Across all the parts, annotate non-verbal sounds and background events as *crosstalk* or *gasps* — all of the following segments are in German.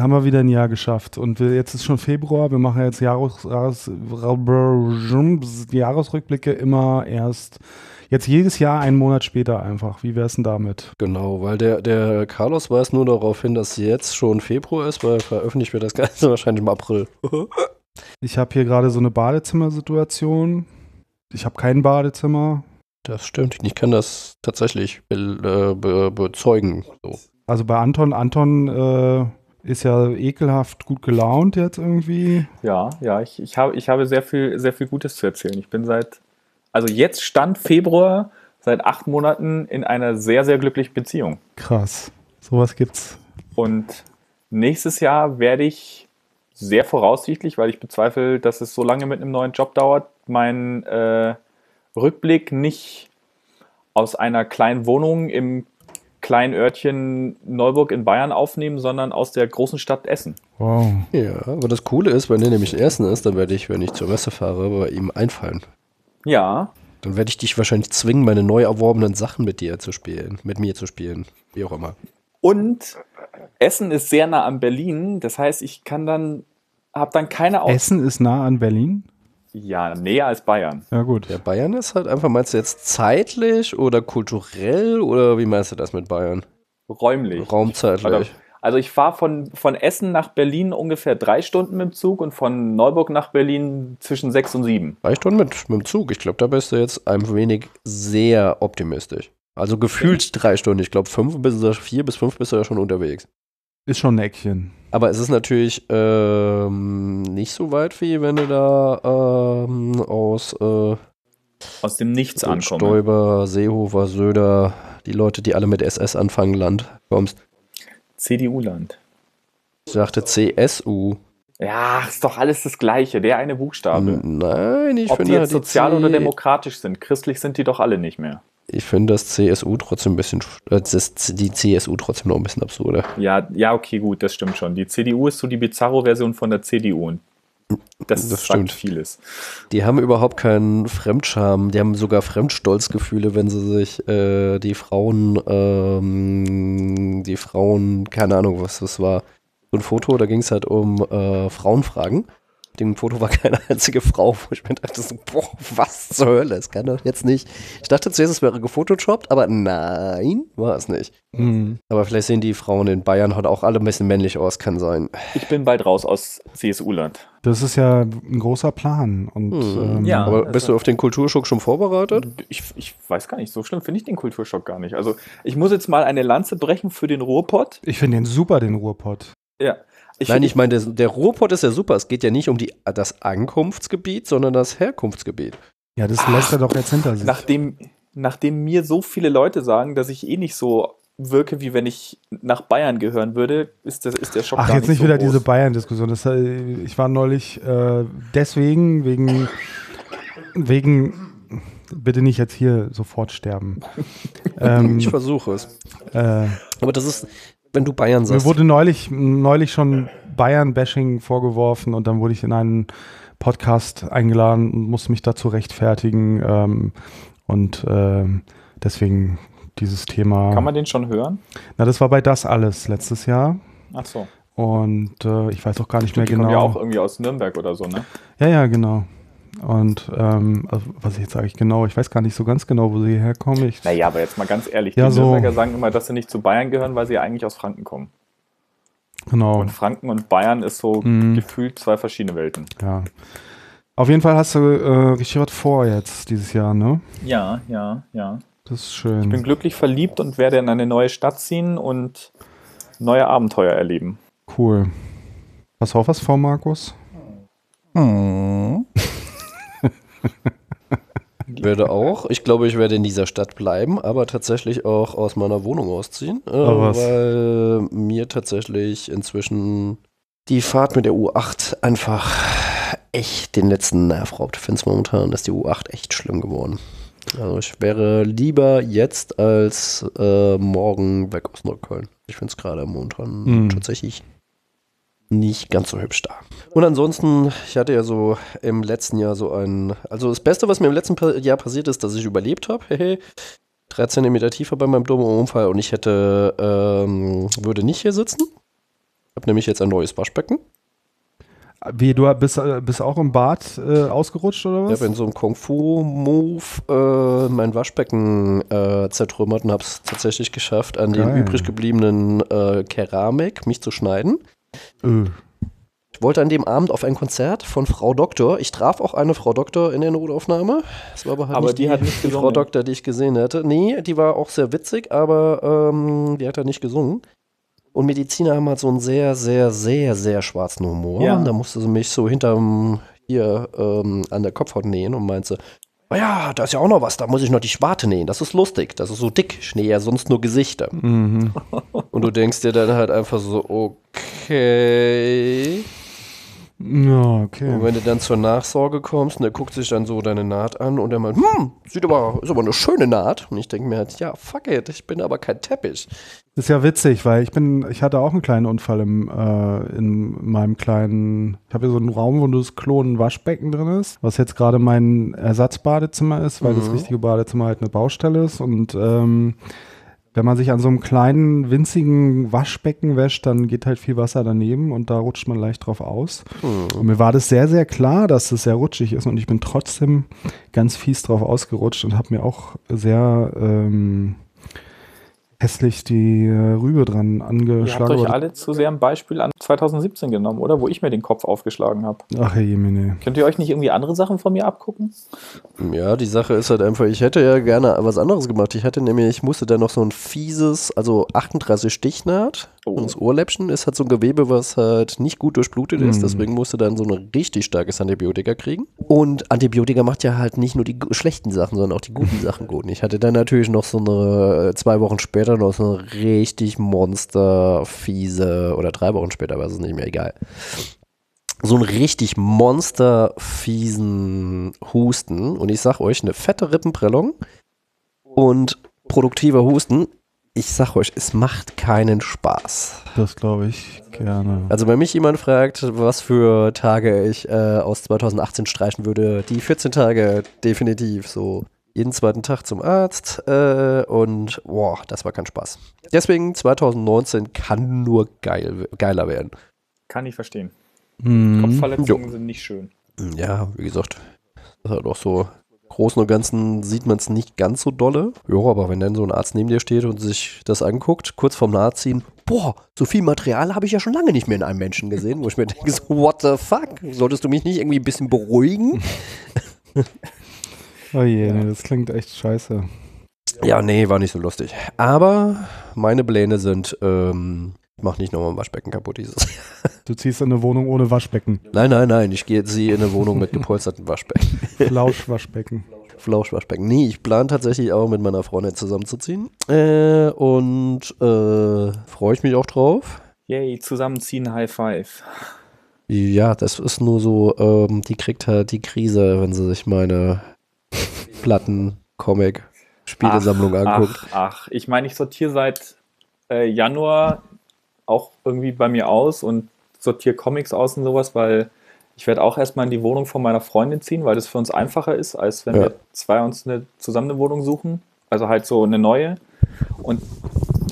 Haben wir wieder ein Jahr geschafft. Und wir, jetzt ist schon Februar, wir machen jetzt Jahres, Jahres, Jahresrückblicke immer erst, jetzt jedes Jahr einen Monat später einfach. Wie wäre es denn damit? Genau, weil der, der Carlos weist nur darauf hin, dass jetzt schon Februar ist, weil veröffentlicht wird das Ganze *laughs* wahrscheinlich im April. *laughs* Ich habe hier gerade so eine Badezimmersituation. Ich habe kein Badezimmer. Das stimmt, ich kann das tatsächlich be, äh, be, bezeugen. So. Also bei Anton, Anton äh, ist ja ekelhaft gut gelaunt jetzt irgendwie. Ja, ja, ich, ich, habe, ich habe sehr viel, sehr viel Gutes zu erzählen. Ich bin seit, also jetzt Stand Februar, seit acht Monaten in einer sehr, sehr glücklichen Beziehung. Krass. Sowas gibt's. Und nächstes Jahr werde ich sehr voraussichtlich, weil ich bezweifle, dass es so lange mit einem neuen Job dauert, meinen äh, Rückblick nicht aus einer kleinen Wohnung im kleinen Örtchen Neuburg in Bayern aufnehmen, sondern aus der großen Stadt Essen. Wow. Ja, aber das Coole ist, wenn er nämlich in Essen ist, dann werde ich, wenn ich zur Messe fahre, bei ihm einfallen. Ja. Dann werde ich dich wahrscheinlich zwingen, meine neu erworbenen Sachen mit dir zu spielen, mit mir zu spielen, wie auch immer. Und Essen ist sehr nah an Berlin, das heißt, ich kann dann, habe dann keine Aus Essen ist nah an Berlin? Ja, näher als Bayern. Ja, gut. Ja, Bayern ist halt einfach, meinst du jetzt zeitlich oder kulturell oder wie meinst du das mit Bayern? Räumlich. Raumzeitlich. Also, also ich fahre von, von Essen nach Berlin ungefähr drei Stunden mit dem Zug und von Neuburg nach Berlin zwischen sechs und sieben. Drei Stunden mit, mit dem Zug. Ich glaube, da bist du jetzt ein wenig sehr optimistisch. Also gefühlt drei Stunden. Ich glaube, fünf bis vier bis fünf bist du ja schon unterwegs. Ist schon ein Eckchen. Aber es ist natürlich ähm, nicht so weit wie wenn du da ähm, aus äh, aus dem Nichts ankommst. Stoiber, Seehofer, Söder, die Leute, die alle mit SS anfangen, Land kommst. CDU-Land. Ich dachte CSU. Ja, ist doch alles das Gleiche, der eine Buchstabe. Nein, ich Ob finde die jetzt die sozial oder demokratisch sind. Christlich sind die doch alle nicht mehr. Ich finde das CSU trotzdem ein bisschen, äh, die CSU trotzdem noch ein bisschen absurder. Ja, ja, okay, gut, das stimmt schon. Die CDU ist so die Bizarro-Version von der CDU und das, Das sagt stimmt. vieles. Die haben überhaupt keinen Fremdscham, die haben sogar Fremdstolzgefühle, wenn sie sich äh, die Frauen, ähm, die Frauen, keine Ahnung, was das war, so ein Foto, da ging es halt um äh, Frauenfragen. Auf dem Foto war keine einzige Frau, wo ich mir dachte, so, boah, was zur Hölle, das kann doch jetzt nicht. Ich dachte zuerst, es wäre gefotoshoppt, aber nein, war es nicht. Mhm. Aber vielleicht sehen die Frauen in Bayern heute auch alle ein bisschen männlich aus, kann sein. Ich bin bald raus aus CSU-Land. Das ist ja ein großer Plan. Und, Hm. ähm, Ja. Aber also- bist du auf den Kulturschock schon vorbereitet? Ich, ich weiß gar nicht, so schlimm finde ich den Kulturschock gar nicht. Also ich muss jetzt mal eine Lanze brechen für den Ruhrpott. Ich finde den super, den Ruhrpott. Ja. Ich, Nein, ich meine, der, der Ruhrpott ist ja super. Es geht ja nicht um die, das Ankunftsgebiet, sondern das Herkunftsgebiet. Ja, das lässt er doch jetzt hinter sich. nachdem, nachdem mir so viele Leute sagen, dass ich eh nicht so wirke, wie wenn ich nach Bayern gehören würde, ist, das, ist der Schock Ach, gar jetzt nicht so wieder groß. diese Bayern-Diskussion. Äh, Ich war neulich äh, deswegen, wegen, wegen, bitte nicht jetzt hier sofort sterben. *laughs* ähm, Ich versuche es. äh, Aber das ist, wenn du Bayern mir sagst. wurde neulich, neulich schon Bayern-Bashing vorgeworfen und dann wurde ich in einen Podcast eingeladen und musste mich dazu rechtfertigen. Ähm, und ähm, deswegen dieses Thema. Kann man den schon hören? Na, das war bei das alles letztes Jahr. Ach so. Und äh, ich weiß auch gar nicht mehr Die kommen ja auch genau. irgendwie aus Nürnberg oder so, ne? Ja, ja, genau. Und ähm, also, was jetzt sage ich genau? Ich weiß gar nicht so ganz genau, wo sie herkommen. Ich, Naja, aber jetzt mal ganz ehrlich, Ja, die so. Nürnberger sagen immer, dass sie nicht zu Bayern gehören, weil sie ja eigentlich aus Franken kommen. genau. Und Franken und Bayern ist so Mhm. gefühlt zwei verschiedene Welten. Ja. Auf jeden Fall hast du äh, richtig was vor jetzt dieses Jahr, ne? Ja, ja, ja. Das ist schön. Ich bin glücklich verliebt und werde in eine neue Stadt ziehen und neue Abenteuer erleben. Cool. Hast du auch was vor, Markus? Ich werde auch, ich glaube, ich werde in dieser Stadt bleiben, aber tatsächlich auch aus meiner Wohnung ausziehen, äh, weil mir tatsächlich inzwischen die Fahrt mit der U8 einfach echt den letzten Nerv raubt. Ich finde es momentan, ist die U8 echt schlimm geworden. Also ich wäre lieber jetzt als äh, morgen weg aus Neukölln. Ich finde es gerade momentan Mhm. tatsächlich nicht ganz so hübsch da. Und ansonsten, ich hatte ja so im letzten Jahr so ein, also das Beste, was mir im letzten Jahr passiert ist, dass ich überlebt habe. Hehe. Drei Zentimeter tiefer bei meinem dummen Unfall und ich hätte, ähm, würde nicht hier sitzen. habe nämlich jetzt ein neues Waschbecken. Wie, du bist, äh, bist auch im Bad äh, ausgerutscht oder Ich was? habe in so einem Kung-Fu-Move äh, mein Waschbecken äh, zertrümmert und habe es tatsächlich geschafft, an den Geil. übrig gebliebenen äh, Keramik mich zu schneiden. Äh. Ich wollte an dem Abend auf ein Konzert von Frau Doktor. Ich traf auch eine Frau Doktor in der Notaufnahme. Das war aber halt Aber nicht die hat nicht die gesungen. Frau Doktor, die ich gesehen hätte. Nee, die war auch sehr witzig, aber ähm, die hat da nicht gesungen. Und Mediziner haben halt so einen sehr, sehr, sehr, sehr schwarzen Humor. Ja. Und da musste sie mich so hinterm hier ähm, an der Kopfhaut nähen und meinte, oh ja, da ist ja auch noch was, da muss ich noch die Schwarte nähen. Das ist lustig, das ist so dick. Ich nähe ja sonst nur Gesichter. Mhm. Und du denkst dir dann halt einfach so, okay. Ja, okay. Und wenn du dann zur Nachsorge kommst und der guckt sich dann so deine Naht an und der meint, hm, sieht aber, ist aber eine schöne Naht. Und ich denke mir halt, ja, fuck it, ich bin aber kein Teppich. Das ist ja witzig, weil ich bin, ich hatte auch einen kleinen Unfall im, äh, in meinem kleinen, ich habe hier so einen Raum, wo das Klo ein Waschbecken drin ist, was jetzt gerade mein Ersatzbadezimmer ist, weil das Mhm. richtige Badezimmer halt eine Baustelle ist und ähm, wenn man sich an so einem kleinen, winzigen Waschbecken wäscht, dann geht halt viel Wasser daneben und da rutscht man leicht drauf aus. Hm. Und mir war das sehr, sehr klar, dass es sehr rutschig ist und ich bin trotzdem ganz fies drauf ausgerutscht und habe mir auch sehr ähm, hässlich die äh, Rübe dran Ihr habt angeschlagen. euch alle zu sehr ein Beispiel an 2017 genommen, oder? Wo ich mir den Kopf aufgeschlagen habe. Ach, Herr Jemine. Könnt ihr euch nicht irgendwie andere Sachen von mir abgucken? Ja, die Sache ist halt einfach, ich hätte ja gerne was anderes gemacht. Ich hatte nämlich, ich musste dann noch so ein fieses, also 38 Stichnaht. Oh. Und das Ohrläppchen ist halt so ein Gewebe, was halt nicht gut durchblutet ist. Mhm. Deswegen musste dann so ein richtig starkes Antibiotika kriegen. Und Antibiotika macht ja halt nicht nur die schlechten Sachen, sondern auch die guten *laughs* Sachen gut. Und ich hatte dann natürlich noch so eine, äh, zwei Wochen später noch so eine richtig monsterfiese, oder drei Wochen später, war es nicht mehr egal so einen richtig monsterfiesen Husten. Und ich sag euch, eine fette Rippenprellung und produktiver Husten. Ich sag euch, es macht keinen Spaß. Das glaube ich gerne. Also wenn mich jemand fragt, was für Tage ich äh, aus 2018 streichen würde, die 14 Tage definitiv so. Jeden zweiten Tag zum Arzt äh, und boah, das war kein Spaß. Deswegen 2019 kann nur geil, geiler werden. Kann ich verstehen. Mhm. Kopfverletzungen sind nicht schön. Ja, wie gesagt, das ist halt auch so. Großen und Ganzen sieht man es nicht ganz so dolle. Ja, aber wenn dann so ein Arzt neben dir steht und sich das anguckt, kurz vorm Nachziehen, boah, so viel Material habe ich ja schon lange nicht mehr in einem Menschen gesehen, wo ich mir *laughs* denke, so, what the fuck? Solltest du mich nicht irgendwie ein bisschen beruhigen? *laughs* Oh je, nee, das klingt echt scheiße. Ja, nee, war nicht so lustig. Aber meine Pläne sind, ähm, mach nicht nochmal ein Waschbecken kaputt dieses. Du ziehst in eine Wohnung ohne Waschbecken. Nein, nein, nein, ich gehe jetzt hier in eine Wohnung mit gepolsterten Waschbecken. Flauschwaschbecken. Flauschwaschbecken. Nee, ich plane tatsächlich auch mit meiner Freundin zusammenzuziehen. Äh, und äh, freue ich mich auch drauf. Yay, zusammenziehen, High Five. Ja, das ist nur so, ähm, die kriegt halt die Krise, wenn sie sich meine Platten, Comic, Spielesammlung anguckt. Ach, ach, ich meine, ich sortiere seit äh, Januar auch irgendwie bei mir aus und sortiere Comics aus und sowas, weil ich werde auch erstmal in die Wohnung von meiner Freundin ziehen, weil das für uns einfacher ist, als wenn Ja. wir zwei uns eine, zusammen eine Wohnung suchen. Also halt so eine neue. Und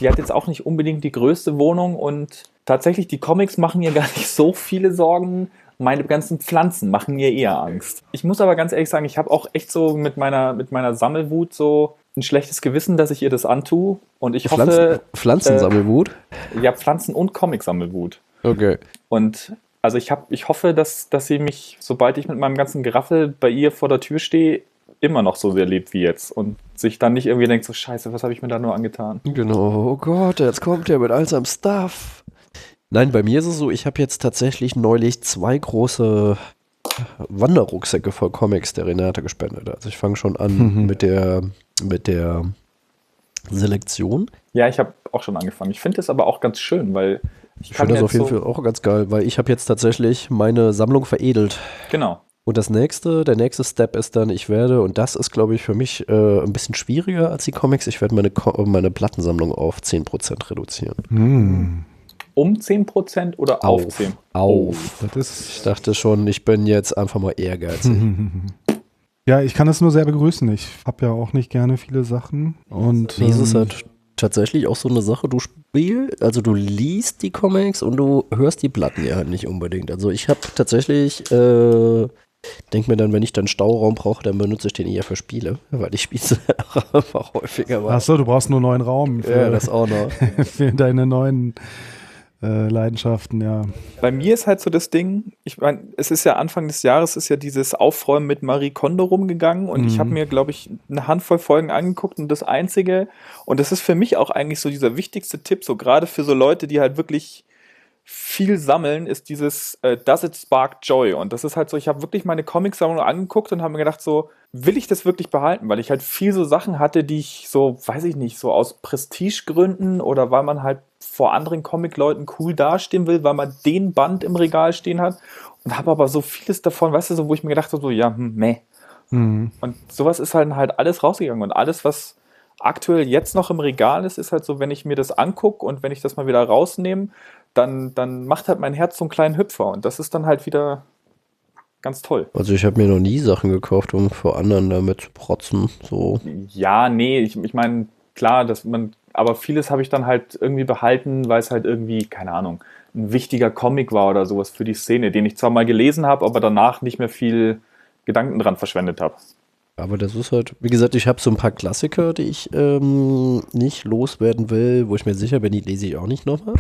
die hat jetzt auch nicht unbedingt die größte Wohnung und tatsächlich die Comics machen ihr gar nicht so viele Sorgen. Meine ganzen Pflanzen machen mir eher Angst. Ich muss aber ganz ehrlich sagen, ich habe auch echt so mit meiner, mit meiner Sammelwut so ein schlechtes Gewissen, dass ich ihr das antue. Und ich Pflanzen, hoffe, Pflanzensammelwut? ja, Pflanzen- und Comic-Sammelwut. Okay. Und also ich, hab, ich hoffe, dass, dass sie mich, sobald ich mit meinem ganzen Geraffel bei ihr vor der Tür stehe, immer noch so sehr lebt wie jetzt. Und sich dann nicht irgendwie denkt, so scheiße, was habe ich mir da nur angetan? Genau, oh Gott, jetzt kommt er mit all seinem Stuff. Nein, bei mir ist es so, ich habe jetzt tatsächlich neulich zwei große Wanderrucksäcke voll Comics der Renate gespendet. Also ich fange schon an Mhm. mit der mit der Selektion. Ja, ich habe auch schon angefangen. Ich finde das aber auch ganz schön, weil ich Ich finde das auf jeden so, Fall auch ganz geil, weil ich habe jetzt tatsächlich meine Sammlung veredelt. Genau. Und das nächste, der nächste Step ist dann, ich werde, und das ist, glaube ich, für mich äh, ein bisschen schwieriger als die Comics, ich werde meine, meine Plattensammlung auf 10% reduzieren. Hm. Um 10% oder auf, 10%? Auf. Das ist Ich dachte schon, ich bin jetzt einfach mal ehrgeizig. *laughs* Ja, ich kann das nur sehr begrüßen. Ich habe ja auch nicht gerne viele Sachen. Und ist ähm, halt tatsächlich auch so eine Sache, du spielst, also du liest die Comics und du hörst die Platten ja halt nicht unbedingt. Also ich habe tatsächlich, äh, denke mir dann, wenn ich dann Stauraum brauche, dann benutze ich den eher für Spiele, weil ich spiele *laughs* einfach häufiger. Achso, du brauchst nur einen neuen Raum. Für, ja, das auch noch. *laughs* für deine neuen äh, Leidenschaften, ja. Bei mir ist halt so das Ding, ich meine, es ist ja Anfang des Jahres, ist ja dieses Aufräumen mit Marie Kondo rumgegangen und mhm. ich habe mir, glaube ich, eine Handvoll Folgen angeguckt und das Einzige, und das ist für mich auch eigentlich so dieser wichtigste Tipp, so gerade für so Leute, die halt wirklich viel sammeln, ist dieses äh, Does it spark joy? Und das ist halt so, ich habe wirklich meine Comicsammlung angeguckt und habe mir gedacht, so, will ich das wirklich behalten? Weil ich halt viel so Sachen hatte, die ich so, weiß ich nicht, so aus Prestigegründen oder weil man halt vor anderen Comic-Leuten cool dastehen will, weil man den Band im Regal stehen hat. Und habe aber so vieles davon, weißt du, so, wo ich mir gedacht habe, so, ja, hm, meh. Mhm. Und sowas ist halt halt alles rausgegangen. Und alles, was aktuell jetzt noch im Regal ist, ist halt so, wenn ich mir das angucke und wenn ich das mal wieder rausnehme, dann, dann macht halt mein Herz so einen kleinen Hüpfer und das ist dann halt wieder ganz toll. Also ich habe mir noch nie Sachen gekauft, um vor anderen damit zu protzen. So. Ja, nee, ich, ich meine, klar, dass man, aber vieles habe ich dann halt irgendwie behalten, weil es halt irgendwie, keine Ahnung, ein wichtiger Comic war oder sowas für die Szene, den ich zwar mal gelesen habe, aber danach nicht mehr viel Gedanken dran verschwendet habe. Aber das ist halt, wie gesagt, ich habe so ein paar Klassiker, die ich ähm, nicht loswerden will, wo ich mir sicher bin, die lese ich auch nicht nochmal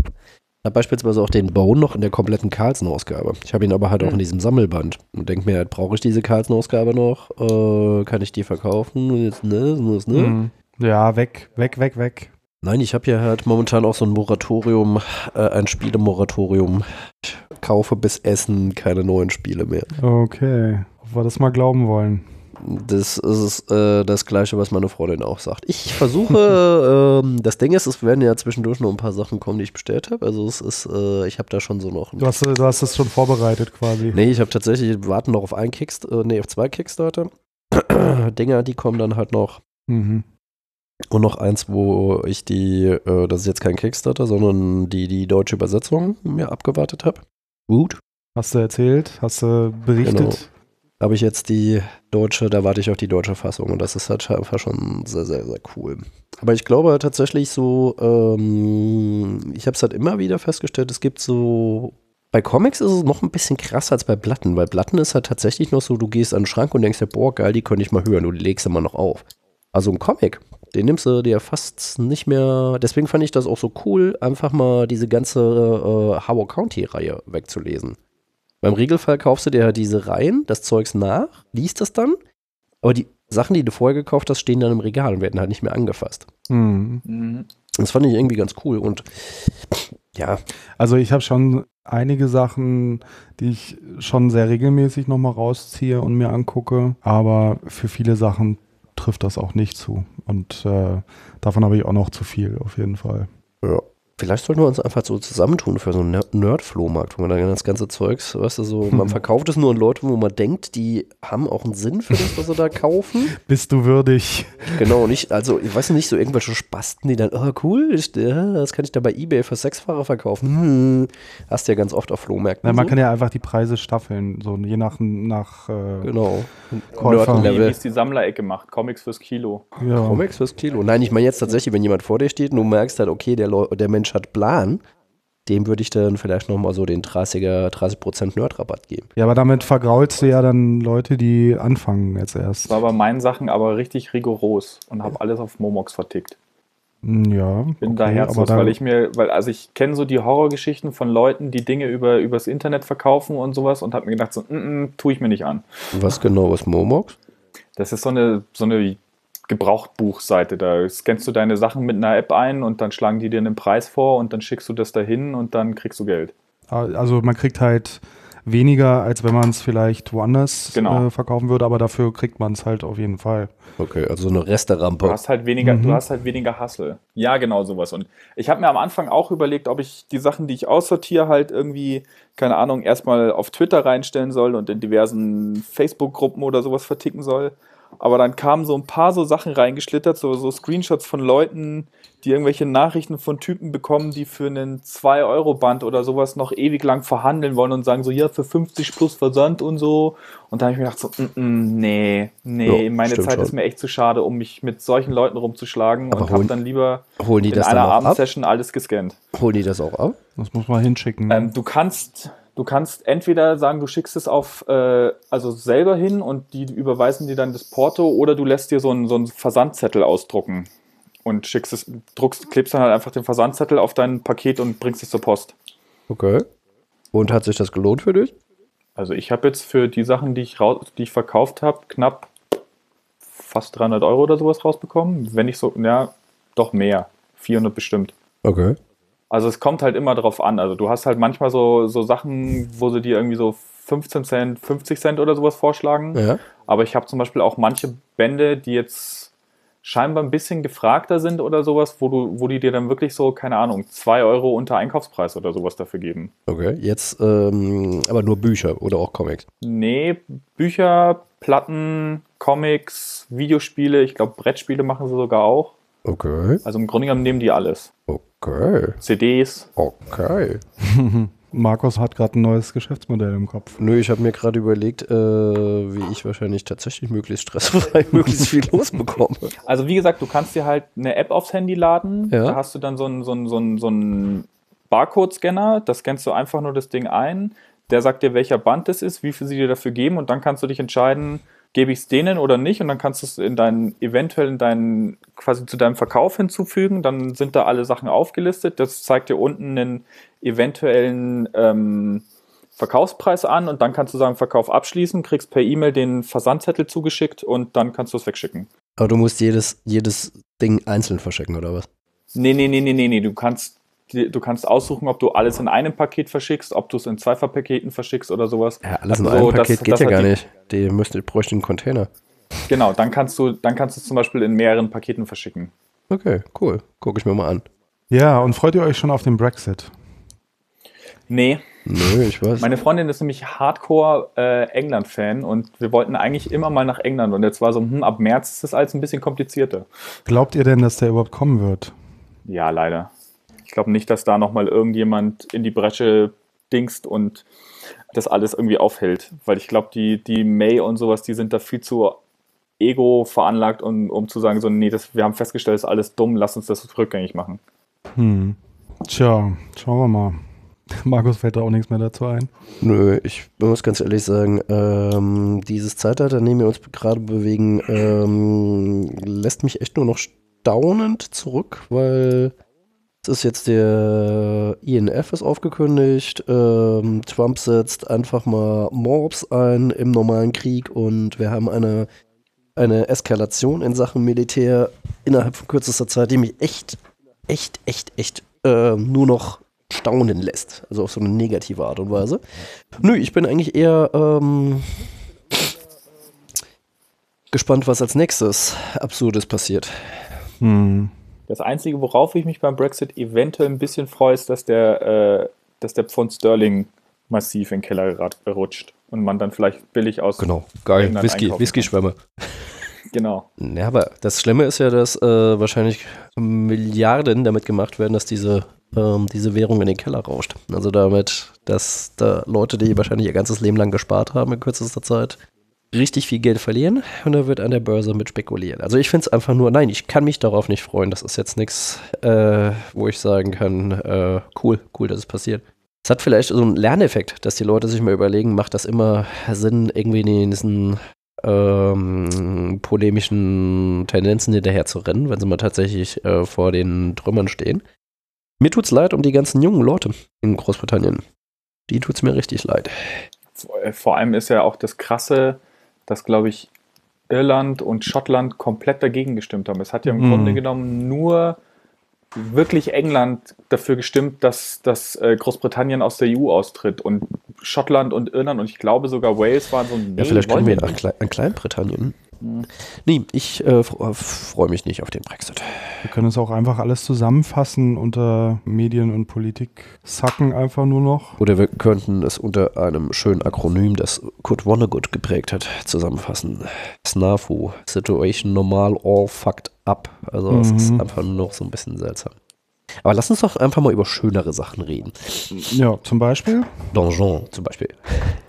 habe beispielsweise auch den Bone noch in der kompletten Carlsen-Ausgabe. Ich habe ihn aber halt mhm. auch in diesem Sammelband und denke mir, halt, brauche ich diese Carlsen-Ausgabe noch? Äh, kann ich die verkaufen? Jetzt, ne, ne, ne? Mhm. Ja, weg, weg, weg, weg. Nein, ich habe ja halt momentan auch so ein Moratorium, äh, ein Spielemoratorium. Ich kaufe bis Essen keine neuen Spiele mehr. Okay, ob wir das mal glauben wollen. Das ist äh, das Gleiche, was meine Freundin auch sagt. Ich versuche, *laughs* ähm, das Ding ist, es werden ja zwischendurch noch ein paar Sachen kommen, die ich bestellt habe. Also es ist, äh, ich habe da schon so noch. Du hast, du hast das schon vorbereitet quasi. Nee, ich habe tatsächlich, warten noch auf einen Kickstarter, äh, nee, auf zwei Kickstarter. *clears throat* Dinger, die kommen dann halt noch. Mhm. Und noch eins, wo ich die, äh, das ist jetzt kein Kickstarter, sondern die, die deutsche Übersetzung mir abgewartet habe. Gut. Hast du erzählt? Hast du berichtet? Genau habe ich jetzt die deutsche, da warte ich auf die deutsche Fassung und das ist halt einfach schon sehr, sehr, sehr cool. Aber ich glaube tatsächlich so, ähm, ich habe es halt immer wieder festgestellt, es gibt so, bei Comics ist es noch ein bisschen krasser als bei Platten, weil Platten ist halt tatsächlich noch so, du gehst an den Schrank und denkst dir, boah, geil, die könnte ich mal hören, du legst immer noch auf. Also ein Comic, den nimmst du dir fast nicht mehr, deswegen fand ich das auch so cool, einfach mal diese ganze äh, Howard County-Reihe wegzulesen. Beim Regelfall kaufst du dir halt diese Reihen, das Zeugs nach, liest das dann, aber die Sachen, die du vorher gekauft hast, stehen dann im Regal und werden halt nicht mehr angefasst. Mhm. Das fand ich irgendwie ganz cool und ja. Also ich habe schon einige Sachen, die ich schon sehr regelmäßig nochmal rausziehe und mir angucke, aber für viele Sachen trifft das auch nicht zu und äh, davon habe ich auch noch zu viel auf jeden Fall. Ja. Vielleicht sollten wir uns einfach so zusammentun für so einen Nerd-Flohmarkt, wo man dann das ganze Zeugs, weißt du, so, man *laughs* verkauft es nur an Leute, wo man denkt, die haben auch einen Sinn für das, was sie da kaufen. *laughs* Bist du würdig? Genau, nicht, also, ich weiß nicht, so irgendwelche Spasten, die dann, oh cool, ich, ja, das kann ich da bei Ebay für Sechsfahrer verkaufen. Hm, hast du ja ganz oft auf Flohmärkten. Ja, man so. kann ja einfach die Preise staffeln, so je nach, nach äh, genau. Käufer. Wie es die Sammlerecke macht, Comics fürs Kilo. Ja. Comics fürs Kilo. Nein, ich meine jetzt tatsächlich, wenn jemand vor dir steht und du merkst halt, okay, der, der Mensch Hat Plan, dem würde ich dann vielleicht nochmal so den 30er, 30% Nerd-Rabatt geben. Ja, aber damit vergraulst du ja dann Leute, die anfangen jetzt erst. Das war bei meinen Sachen aber richtig rigoros und habe alles auf Momox vertickt. Hm, ja. Bin okay, da herzlos, weil ich mir, weil, also ich kenne so die Horrorgeschichten von Leuten, die Dinge über, übers Internet verkaufen und sowas und habe mir gedacht, so, mm, mm, tue ich mir nicht an. Was genau ist Momox? Das ist so eine, so eine Gebrauchtbuchseite. Da scannst du deine Sachen mit einer App ein und dann schlagen die dir einen Preis vor und dann schickst du das dahin und dann kriegst du Geld. Also man kriegt halt weniger, als wenn man es vielleicht woanders genau. äh, verkaufen würde, aber dafür kriegt man es halt auf jeden Fall. Okay, also eine Resterampe. Du hast halt weniger, mhm. du hast halt weniger Hassel. Ja, genau sowas. Und ich habe mir am Anfang auch überlegt, ob ich die Sachen, die ich aussortiere, halt irgendwie, keine Ahnung, erstmal auf Twitter reinstellen soll und in diversen Facebook-Gruppen oder sowas verticken soll. Aber dann kamen so ein paar so Sachen reingeschlittert, so, so Screenshots von Leuten, die irgendwelche Nachrichten von Typen bekommen, die für einen 2-Euro-Band oder sowas noch ewig lang verhandeln wollen und sagen so, ja, für 50 plus Versand und so. Und da habe ich mir gedacht so, mm, mm, nee, nee, Ja, meine Zeit schon. ist mir echt zu schade, um mich mit solchen Leuten rumzuschlagen Aber und habe dann lieber Holen die in das einer? Abendsession alles gescannt. Holen die das auch ab? Das muss man hinschicken. Ähm, du kannst, du kannst entweder sagen, du schickst es auf, äh, also selber hin und die überweisen dir dann das Porto oder du lässt dir so einen, so einen Versandzettel ausdrucken und schickst es, druckst, klebst dann halt einfach den Versandzettel auf dein Paket und bringst es zur Post. Okay. Und hat sich das gelohnt für dich? Also ich habe jetzt für die Sachen, die ich, raus, die ich verkauft habe, knapp fast 300 Euro oder sowas rausbekommen. Wenn nicht so, ja, doch mehr. 400 bestimmt. Okay. Also es kommt halt immer drauf an. Also du hast halt manchmal so, so Sachen, wo sie dir irgendwie so 15 Cent, 50 Cent oder sowas vorschlagen. Ja. Aber ich habe zum Beispiel auch manche Bände, die jetzt scheinbar ein bisschen gefragter sind oder sowas, wo du, wo die dir dann wirklich so, keine Ahnung, 2 Euro unter Einkaufspreis oder sowas dafür geben. Okay. Jetzt ähm, aber nur Bücher oder auch Comics. Nee, Bücher, Platten, Comics, Videospiele, ich glaube Brettspiele machen sie sogar auch. Okay. Also im Grunde genommen nehmen die alles. Okay. CDs. Okay. *laughs* Markus hat gerade ein neues Geschäftsmodell im Kopf. Nö, ich habe mir gerade überlegt, äh, wie ich wahrscheinlich tatsächlich möglichst stressfrei *laughs* möglichst viel losbekomme. Also wie gesagt, du kannst dir halt eine App aufs Handy laden. Ja. Da hast du dann so einen, so einen, so einen, so einen Barcode-Scanner. Da scannst du einfach nur das Ding ein. Der sagt dir, welcher Band das ist, wie viel sie dir dafür geben. Und dann kannst du dich entscheiden, gebe ich es denen oder nicht. Und dann kannst du es in deinen, eventuell in deinen, quasi zu deinem Verkauf hinzufügen. Dann sind da alle Sachen aufgelistet. Das zeigt dir unten einen eventuellen ähm, Verkaufspreis an. Und dann kannst du sagen, Verkauf abschließen, kriegst per E-Mail den Versandzettel zugeschickt und dann kannst du es wegschicken. Aber du musst jedes, jedes Ding einzeln verschicken, oder was? Nee, nee, nee, nee, nee, nee. Du kannst, du kannst aussuchen, ob du alles in einem Paket verschickst, ob du es in zwei Paketen verschickst oder sowas. Ja, alles in Also, einem das- Paket geht das ja gar die- nicht. Die müsste, bräuchte einen Container. Genau, dann kannst du, dann kannst du es zum Beispiel in mehreren Paketen verschicken. Okay, cool. Gucke ich mir mal an. Ja, und freut ihr euch schon auf den Brexit? Nee, Nö, ich weiß. meine Freundin ist nämlich Hardcore äh, England-Fan und wir wollten eigentlich immer mal nach England und jetzt war so, hm, ab März ist das alles ein bisschen komplizierter. Glaubt ihr denn, dass der überhaupt kommen wird? Ja, leider. Ich glaube nicht, dass da nochmal irgendjemand in die Bresche dingst und das alles irgendwie aufhält. Weil ich glaube, die, die May und sowas, die sind da viel zu ego veranlagt, um, um zu sagen, so, nee, das, wir haben festgestellt, das ist alles dumm, lass uns das rückgängig machen. Hm. Tja, schauen wir mal. *laughs* Markus fällt da auch nichts mehr dazu ein. Nö, ich muss ganz ehrlich sagen, ähm, dieses Zeitalter, in dem wir uns gerade bewegen, ähm, lässt mich echt nur noch staunend zurück, weil es ist jetzt der INF ist aufgekündigt, ähm, Trump setzt einfach mal Mobs ein im normalen Krieg und wir haben eine, eine Eskalation in Sachen Militär innerhalb von kürzester Zeit, die mich echt, echt, echt, echt äh, nur noch staunen lässt. Also auf so eine negative Art und Weise. Nö, ich bin eigentlich eher ähm, gespannt, was als nächstes Absurdes passiert. Hm. Das Einzige, worauf ich mich beim Brexit eventuell ein bisschen freue, ist, dass der, äh, dass der Pfund Sterling massiv in den Keller rutscht und man dann vielleicht billig aus. Genau, geil. England Whisky, Whisky-Schwämme. Genau. Ja, aber das Schlimme ist ja, dass äh, wahrscheinlich Milliarden damit gemacht werden, dass diese, ähm, diese Währung in den Keller rauscht. Also damit, dass da Leute, die wahrscheinlich ihr ganzes Leben lang gespart haben in kürzester Zeit, richtig viel Geld verlieren und da wird an der Börse mit spekulieren. Also ich finde es einfach nur, nein, ich kann mich darauf nicht freuen. Das ist jetzt nichts, äh, wo ich sagen kann, äh, cool, cool, dass es passiert. Es hat vielleicht so einen Lerneffekt, dass die Leute sich mal überlegen, macht das immer Sinn, irgendwie in diesen ähm, polemischen Tendenzen hinterher zu rennen, wenn sie mal tatsächlich äh, vor den Trümmern stehen. Mir tut's leid um die ganzen jungen Leute in Großbritannien. Die tut's mir richtig leid. Vor- Vor allem ist ja auch das Krasse, dass, glaube ich, Irland und Schottland komplett dagegen gestimmt haben. Es hat ja im Mhm. Grunde genommen nur wirklich England dafür gestimmt, dass, dass äh, Großbritannien aus der EU austritt. Und Schottland und Irland und ich glaube sogar Wales waren so, nee, Ja, vielleicht können wir an Kleinbritannien. Nee, ich äh, freue mich nicht auf den Brexit. Wir können es auch einfach alles zusammenfassen unter Medien und Politik sacken einfach nur noch. Oder wir könnten es unter einem schönen Akronym, das Kurt Vonnegut geprägt hat, zusammenfassen. SNAFU, Situation Normal All Fucked Up. Also es ist Mhm. einfach nur noch so ein bisschen seltsam. Aber lass uns doch einfach mal über schönere Sachen reden. Ja, zum Beispiel, Donjon zum Beispiel.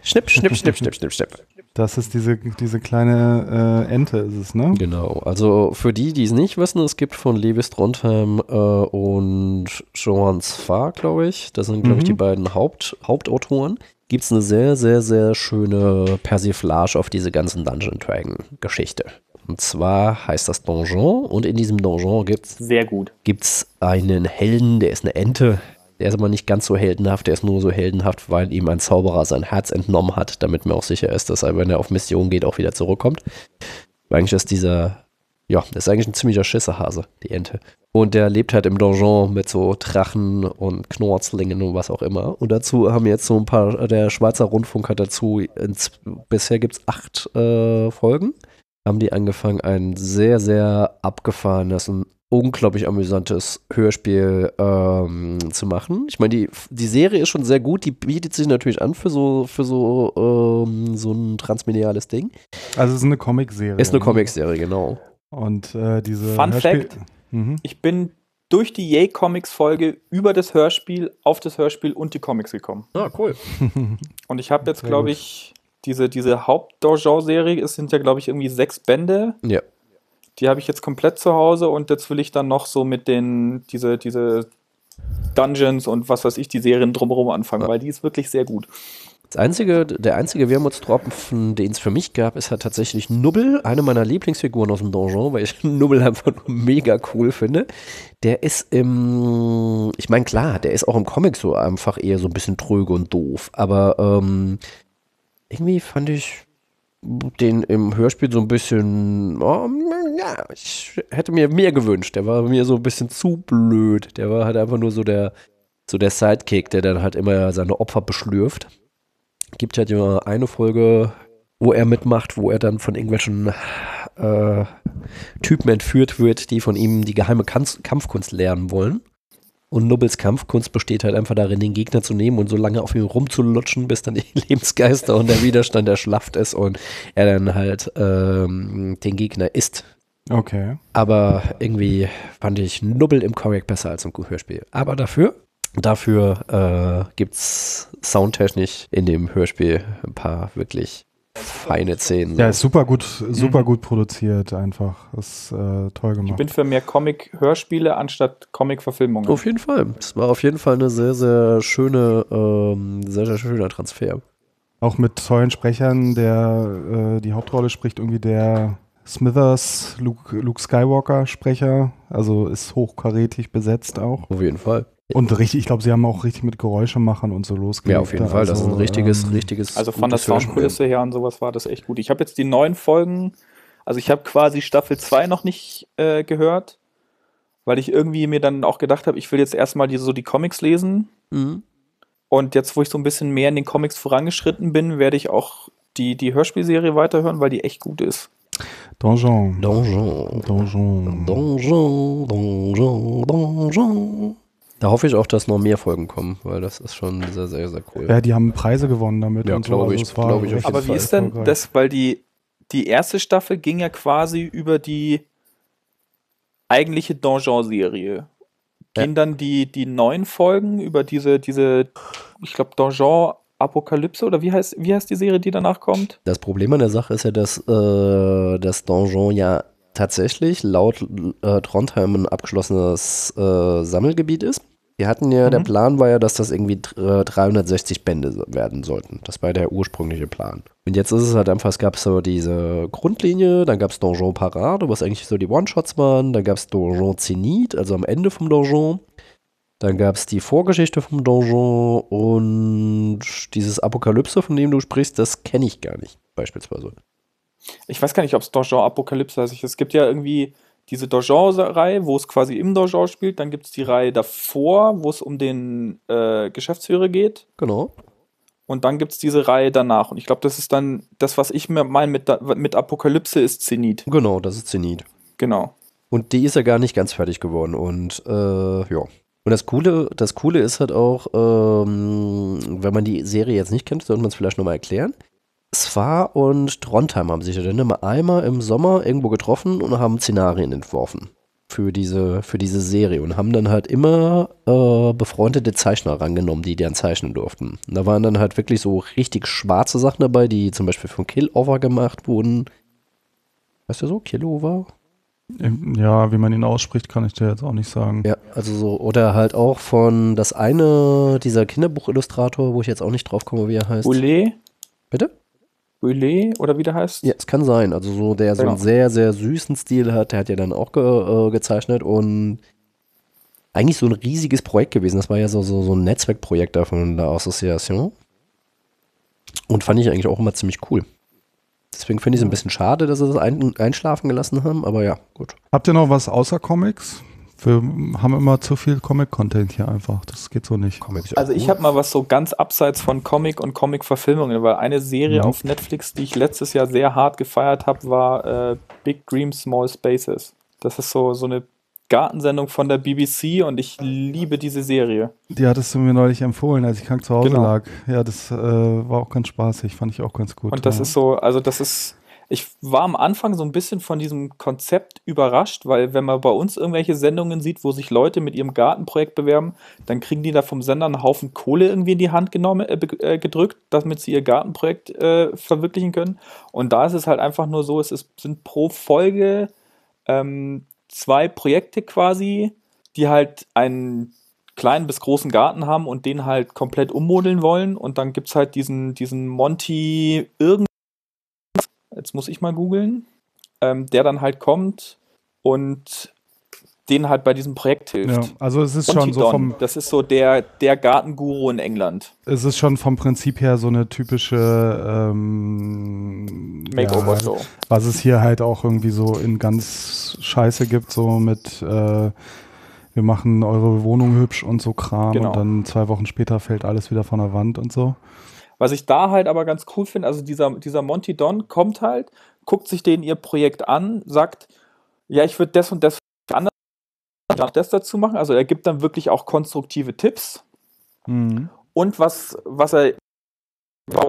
Schnipp, schnipp, schnipp, schnipp, schnipp, schnipp. Das ist diese, diese kleine äh, Ente, ist es, ne? Genau, also für die, die es nicht wissen, es gibt von Lewis Trondheim äh, und Johan Sfar, glaube ich, das sind, glaube ich, Mhm. die beiden Haupt, Hauptautoren, gibt es eine sehr, sehr, sehr schöne Persiflage auf diese ganzen Dungeon Dragon-Geschichte. Und zwar heißt das Donjon und in diesem Donjon gibt es Sehr gut. gibt's einen Helden, der ist eine Ente. Der ist aber nicht ganz so heldenhaft, der ist nur so heldenhaft, weil ihm ein Zauberer sein Herz entnommen hat, damit man auch sicher ist, dass er, wenn er auf Mission geht, auch wieder zurückkommt. Eigentlich ist dieser, ja, das ist eigentlich ein ziemlicher Schisserhase, die Ente. Und der lebt halt im Donjon mit so Drachen und Knorzlingen und was auch immer. Und dazu haben jetzt so ein paar, der Schweizer Rundfunk hat dazu, ins, bisher gibt es acht äh, Folgen haben die angefangen, ein sehr, sehr abgefahrenes und unglaublich amüsantes Hörspiel ähm, zu machen. Ich meine, die, die Serie ist schon sehr gut, die bietet sich natürlich an für so, für so, ähm, so ein transmediales Ding. Also es ist eine Comicserie. Ist eine ne? Comicserie, genau. Und äh, diese Fun Fact. Mhm. Ich bin durch die Yay Comics Folge über das Hörspiel auf das Hörspiel und die Comics gekommen. Ah, cool. *laughs* Und ich habe jetzt, glaube ich, diese, diese Haupt-Dojo-Serie, es sind ja, glaube ich, irgendwie sechs Bände. Ja. Die habe ich jetzt komplett zu Hause und jetzt will ich dann noch so mit den, diese, diese Dungeons und was weiß ich, die Serien drumherum anfangen, Ja. weil die ist wirklich sehr gut. Das einzige, der einzige Wermutstropfen, den es für mich gab, ist halt tatsächlich Nubbel, eine meiner Lieblingsfiguren aus dem Donjon, weil ich *laughs* Nubbel einfach nur mega cool finde. Der ist im, ich meine klar, der ist auch im Comic so einfach eher so ein bisschen tröge und doof, aber ähm, irgendwie fand ich den im Hörspiel so ein bisschen, oh, ja, ich hätte mir mehr gewünscht. Der war mir so ein bisschen zu blöd. Der war halt einfach nur so der, so der Sidekick, der dann halt immer seine Opfer beschlürft gibt halt immer eine Folge, wo er mitmacht, wo er dann von irgendwelchen äh, Typen entführt wird, die von ihm die geheime Kampfkunst lernen wollen. Und Nubbels Kampfkunst besteht halt einfach darin, den Gegner zu nehmen und so lange auf ihm rumzulutschen, bis dann *laughs* die Lebensgeister und der Widerstand erschlafft ist und er dann halt ähm, den Gegner isst. Okay. Aber irgendwie fand ich Nubbel im Comic besser als im Hörspiel. Aber dafür, dafür äh, gibt es soundtechnisch in dem Hörspiel ein paar wirklich feine Szenen. Ja, ist super gut, super gut produziert einfach. Ist äh, toll Ich gemacht. bin für mehr Comic-Hörspiele anstatt Comic-Verfilmungen. Auf jeden Fall. Es war auf jeden Fall eine sehr, sehr schöne, ähm, sehr, sehr schöner Transfer. Auch mit tollen Sprechern, der äh, die Hauptrolle spricht irgendwie der Smithers, Luke, Luke Skywalker Sprecher. Also ist hochkarätig besetzt auch. Auf jeden Fall. Und richtig, ich glaube, sie haben auch richtig mit Geräuschemachern und so losgelegt. Ja, auf jeden Fall. Das ist ein richtiges, ähm, richtiges. Also von der. Soundkulisse her und sowas war das echt gut. Ich habe jetzt die neuen Folgen, also ich habe quasi Staffel 2 noch nicht äh, gehört, weil ich irgendwie mir dann auch gedacht habe, ich will jetzt erstmal die, so die Comics lesen. Mhm. Und jetzt, wo ich so ein bisschen mehr in den Comics vorangeschritten bin, werde ich auch die, die Hörspielserie weiterhören, weil die echt gut ist. Donjon. Donjon. Donjon. Donjon, Donjon, Donjon. Da hoffe ich auch, dass noch mehr Folgen kommen, weil das ist schon sehr, sehr, sehr cool. Ja, die haben Preise gewonnen damit. Ja, und so. glaube ich, war glaube ich auf recht jeden Aber wie ist denn das, weil die, die erste Staffel ging ja quasi über die eigentliche Donjon-Serie. Ja. Gehen dann die, die neuen Folgen über diese, diese, ich glaube, Donjon Apokalypse oder wie heißt, wie heißt die Serie, die danach kommt? Das Problem an der Sache ist ja, dass äh, das Donjon ja tatsächlich laut äh, Trondheim ein abgeschlossenes äh, Sammelgebiet ist. Wir hatten ja, der Mhm. Plan war ja, dass das irgendwie äh, 360 Bände so- werden sollten. Das war der ursprüngliche Plan. Und jetzt ist es halt einfach, es gab so diese Grundlinie, dann gab es Donjon Parade, was eigentlich so die One-Shots waren, dann gab es Donjon Zenit, also am Ende vom Donjon. Dann gab es die Vorgeschichte vom Donjon und dieses Apokalypse, von dem du sprichst, das kenne ich gar nicht, beispielsweise. Ich weiß gar nicht, ob es Donjon Apokalypse heißt. Es gibt ja irgendwie diese Donjon-Reihe, wo es quasi im Donjon spielt. Dann gibt es die Reihe davor, wo es um den äh, Geschäftsführer geht. Genau. Und dann gibt es diese Reihe danach. Und ich glaube, das ist dann das, was ich mir meine mit, mit Apokalypse ist Zenit. Genau, das ist Zenit. Genau. Und die ist ja gar nicht ganz fertig geworden. Und äh, ja. Und das Coole, das Coole ist halt auch, ähm, wenn man die Serie jetzt nicht kennt, sollte man es vielleicht nochmal erklären. Svar und Trondheim haben sich ja dann immer einmal im Sommer irgendwo getroffen und haben Szenarien entworfen für diese, für diese Serie und haben dann halt immer äh, befreundete Zeichner rangenommen, die dann zeichnen durften. Und da waren dann halt wirklich so richtig schwarze Sachen dabei, die zum Beispiel von Killover gemacht wurden. Weißt du so, Killover? Ja, wie man ihn ausspricht, kann ich dir jetzt auch nicht sagen. Ja, also so, oder halt auch von das eine, dieser Kinderbuchillustrator, wo ich jetzt auch nicht drauf komme, wie er heißt. Ule? Bitte? Ule oder wie der heißt? Ja, es kann sein. Also so, der so Genau. einen sehr, sehr süßen Stil hat, der hat ja dann auch ge, äh, gezeichnet und eigentlich so ein riesiges Projekt gewesen. Das war ja so, so, so ein Netzwerkprojekt da von der Association. Und fand ich eigentlich auch immer ziemlich cool. Deswegen finde ich es ein bisschen schade, dass sie das ein, einschlafen gelassen haben, aber ja, gut. Habt ihr noch was außer Comics? Wir haben immer zu viel Comic-Content hier einfach. Das geht so nicht. Comics Also ich habe mal was so ganz abseits von Comic und Comic-Verfilmungen, weil eine Serie Mhm. auf Netflix, die ich letztes Jahr sehr hart gefeiert habe, war äh, Big Dreams, Small Spaces. Das ist so, so eine Gartensendung von der BBC und ich liebe diese Serie. Die hattest du mir neulich empfohlen, als ich krank zu Hause Genau. lag. Ja, das äh, war auch ganz spaßig. Fand ich auch ganz gut. Und das ja. ist so, also das ist, ich war am Anfang so ein bisschen von diesem Konzept überrascht, weil wenn man bei uns irgendwelche Sendungen sieht, wo sich Leute mit ihrem Gartenprojekt bewerben, dann kriegen die da vom Sender einen Haufen Kohle irgendwie in die Hand genommen, äh, äh, gedrückt, damit sie ihr Gartenprojekt äh, verwirklichen können. Und da ist es halt einfach nur so, es ist, sind pro Folge ähm, zwei Projekte quasi, die halt einen kleinen bis großen Garten haben und den halt komplett ummodeln wollen. Und dann gibt es halt diesen, diesen Monty irgend jetzt muss ich mal googeln, ähm, der dann halt kommt und denen halt bei diesem Projekt hilft. ja, also es ist Monty schon so Don, vom, das ist so der, der Gartenguru in England. es ist schon vom Prinzip her so eine typische ähm, Makeover ja, Show. was es hier halt auch irgendwie so in ganz Scheiße gibt, so mit äh, wir machen eure Wohnung hübsch und so Kram Genau. und dann zwei Wochen später fällt alles wieder von der Wand und so. Was ich da halt aber ganz cool finde, also dieser, dieser Monty Don kommt halt, guckt sich den ihr Projekt an, sagt, ja, ich würde das und das anders das dazu machen. Also er gibt dann wirklich auch konstruktive Tipps. Mhm. Und was, was er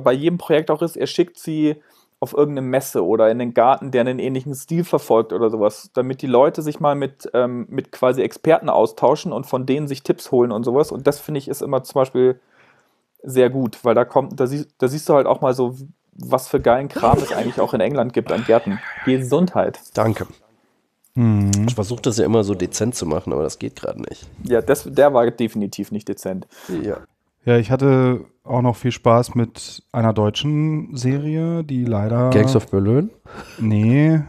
bei jedem Projekt auch ist, er schickt sie auf irgendeine Messe oder in den Garten, der einen ähnlichen Stil verfolgt oder sowas, damit die Leute sich mal mit, ähm, mit quasi Experten austauschen und von denen sich Tipps holen und sowas. Und das finde ich ist immer zum Beispiel sehr gut, weil da kommt, da, sie, da siehst du halt auch mal so, was für geilen Kram es eigentlich auch in England gibt an Gärten. Gesundheit. Danke. Mhm. Ich versuche das ja immer so dezent zu machen, aber das geht gerade nicht. Ja, das, der war definitiv nicht dezent. Ja. Ja, ich hatte auch noch viel Spaß mit einer deutschen Serie, die leider. Gangs of Berlin? Nee,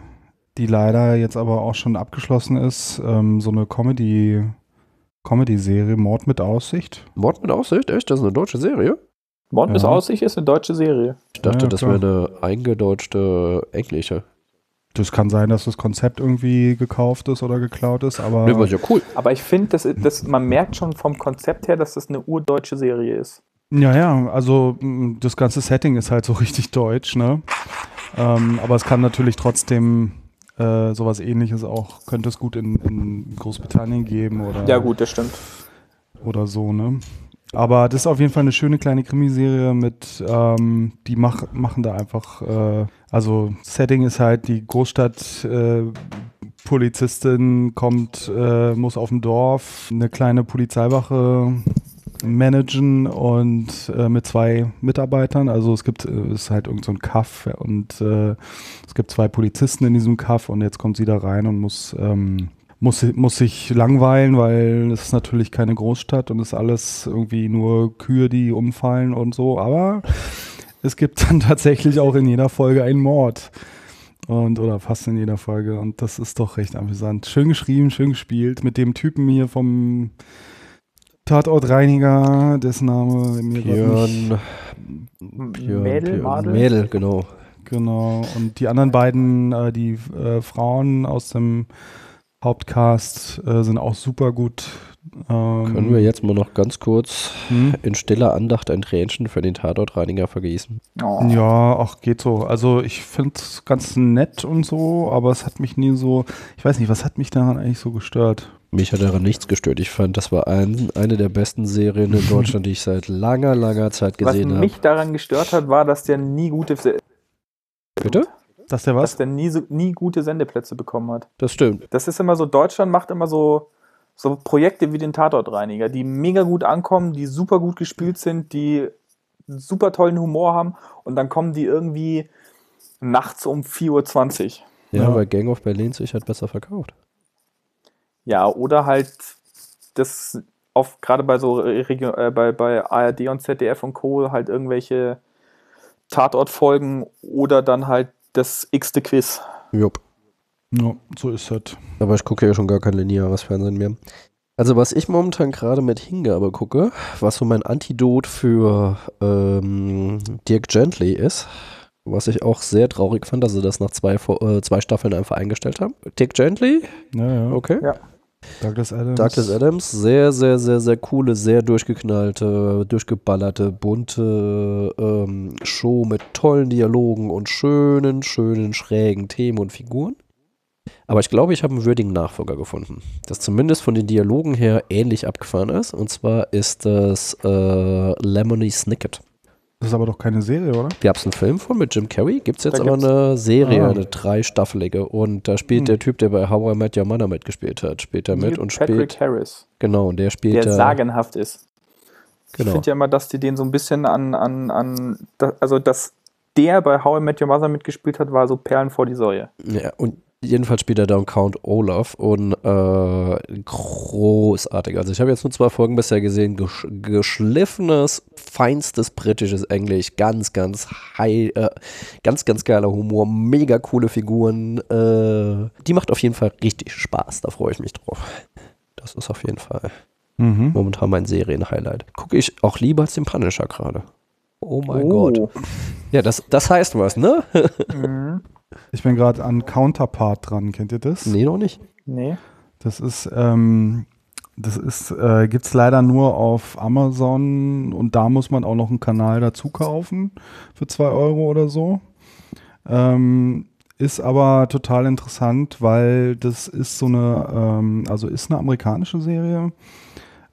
die leider jetzt aber auch schon abgeschlossen ist. Ähm, so eine Comedy, Comedy-Serie, Mord mit Aussicht. Mord mit Aussicht? Echt? Das ist eine deutsche Serie? Mord Ja. Aussicht ist eine deutsche Serie. Ich dachte, Ja, das wäre eine eingedeutschte englische. Das kann sein, dass das Konzept irgendwie gekauft ist oder geklaut ist, aber Nee, war ja cool. Aber ich finde, das, das, man merkt schon vom Konzept her, dass das eine urdeutsche Serie ist. ja, ja, also mh, das ganze Setting ist halt so *laughs* richtig deutsch, ne? Ähm, aber es kann natürlich trotzdem äh, sowas ähnliches auch, könnte es gut in, in Großbritannien geben oder Ja, gut, das stimmt. oder so, ne? Aber das ist auf jeden Fall eine schöne kleine Krimiserie mit, ähm, die mach, machen da einfach, äh, also Setting ist halt die Großstadt, äh, Polizistin kommt, äh, muss auf dem Dorf eine kleine Polizeiwache managen und äh, mit zwei Mitarbeitern. Also es gibt, äh, ist halt irgend so Kaff und äh, es gibt zwei Polizisten in diesem Kaff und jetzt kommt sie da rein und muss, ähm, muss, muss sich langweilen, weil es ist natürlich keine Großstadt und es ist alles irgendwie nur Kühe, die umfallen und so. Aber es gibt dann *laughs* tatsächlich auch in jeder Folge einen Mord. Und, oder fast in jeder Folge. Und das ist doch recht amüsant. Schön geschrieben, schön gespielt. Mit dem Typen hier vom Tatortreiniger, dessen Name mir Björn, Björn, Mädel, Björn, Madel? Mädel, genau. Genau. Und die anderen beiden, äh, die äh, Frauen aus dem Hauptcast, äh, sind auch super gut Ähm, Können wir jetzt mal noch ganz kurz hm? in stiller Andacht ein Tränchen für den Tatortreiniger vergießen? Oh. Ja, ach, geht so. Also ich finde es ganz nett und so, aber es hat mich nie so, ich weiß nicht, was hat mich daran eigentlich so gestört? Mich hat daran nichts gestört. Ich fand, das war ein, eine der besten Serien in *laughs* Deutschland, die ich seit langer, langer Zeit Was gesehen habe. mich daran gestört hat, war, dass der nie gute, Bitte? Dass der dass was? der nie, so, nie gute Sendeplätze bekommen hat. Das stimmt. Das ist immer so, Deutschland macht immer so, so Projekte wie den Tatortreiniger, die mega gut ankommen, die super gut gespielt sind, die super tollen Humor haben und dann kommen die irgendwie nachts um 4.20 Uhr. Ja, Ja. weil Gang of Berlin sich halt besser verkauft. Ja, oder halt das auf gerade bei so Regio äh, bei, bei ARD und ZDF und Co. halt irgendwelche Tatortfolgen oder dann halt das x-te Quiz. Jupp. Ja, so ist es. Aber ich gucke ja schon gar kein lineares Fernsehen mehr. Also was ich momentan gerade mit Hingabe gucke, was so mein Antidot für ähm, Dirk Gently ist, was ich auch sehr traurig fand, dass sie das nach zwei, äh, zwei Staffeln einfach eingestellt haben. Dirk Gently, Ja, ja. okay. Ja. Douglas Adams. Douglas Adams, sehr, sehr, sehr, sehr coole, sehr durchgeknallte, durchgeballerte, bunte ähm, Show mit tollen Dialogen und schönen, schönen, schrägen Themen und Figuren. Aber ich glaube, ich habe einen würdigen Nachfolger gefunden, das zumindest von den Dialogen her ähnlich abgefahren ist. Und zwar ist das äh, Lemony Snicket. Das ist aber doch keine Serie, oder? Gab es einen Film von mit Jim Carrey? Gibt es jetzt Da aber gibt's- eine Serie, Ah. eine dreistaffelige. Und da spielt Hm. der Typ, der bei How I Met Your Mother mitgespielt hat, spielt da mit und Patrick spielt. Harris, Genau, und der spielt der sagenhaft ist. Ich Genau. finde ja immer, dass die den so ein bisschen an, an, an da- also dass der bei How I Met Your Mother mitgespielt hat, war so Perlen vor die Säue. Ja, und jedenfalls spielt er da Count Olaf und äh, großartig. Also ich habe jetzt nur zwei Folgen bisher gesehen. Gesch geschliffenes, feinstes britisches Englisch. Ganz, ganz high, äh, ganz, ganz geiler Humor. Mega coole Figuren. Äh, die macht auf jeden Fall richtig Spaß. Da freue ich mich drauf. Das ist auf jeden Fall Mhm. momentan mein Serien-Highlight. Gucke ich auch lieber als den Punisher gerade. Oh mein Oh. Gott. Ja, das, das heißt was, ne? *laughs* Ich bin gerade an Counterpart dran. Kennt ihr das? nee, noch nicht. Nee. Das ist, ähm, das ist, äh, gibt es leider nur auf Amazon und da muss man auch noch einen Kanal dazu kaufen für 2 Euro oder so. Ähm, ist aber total interessant, weil das ist so eine, ähm, also ist eine amerikanische Serie.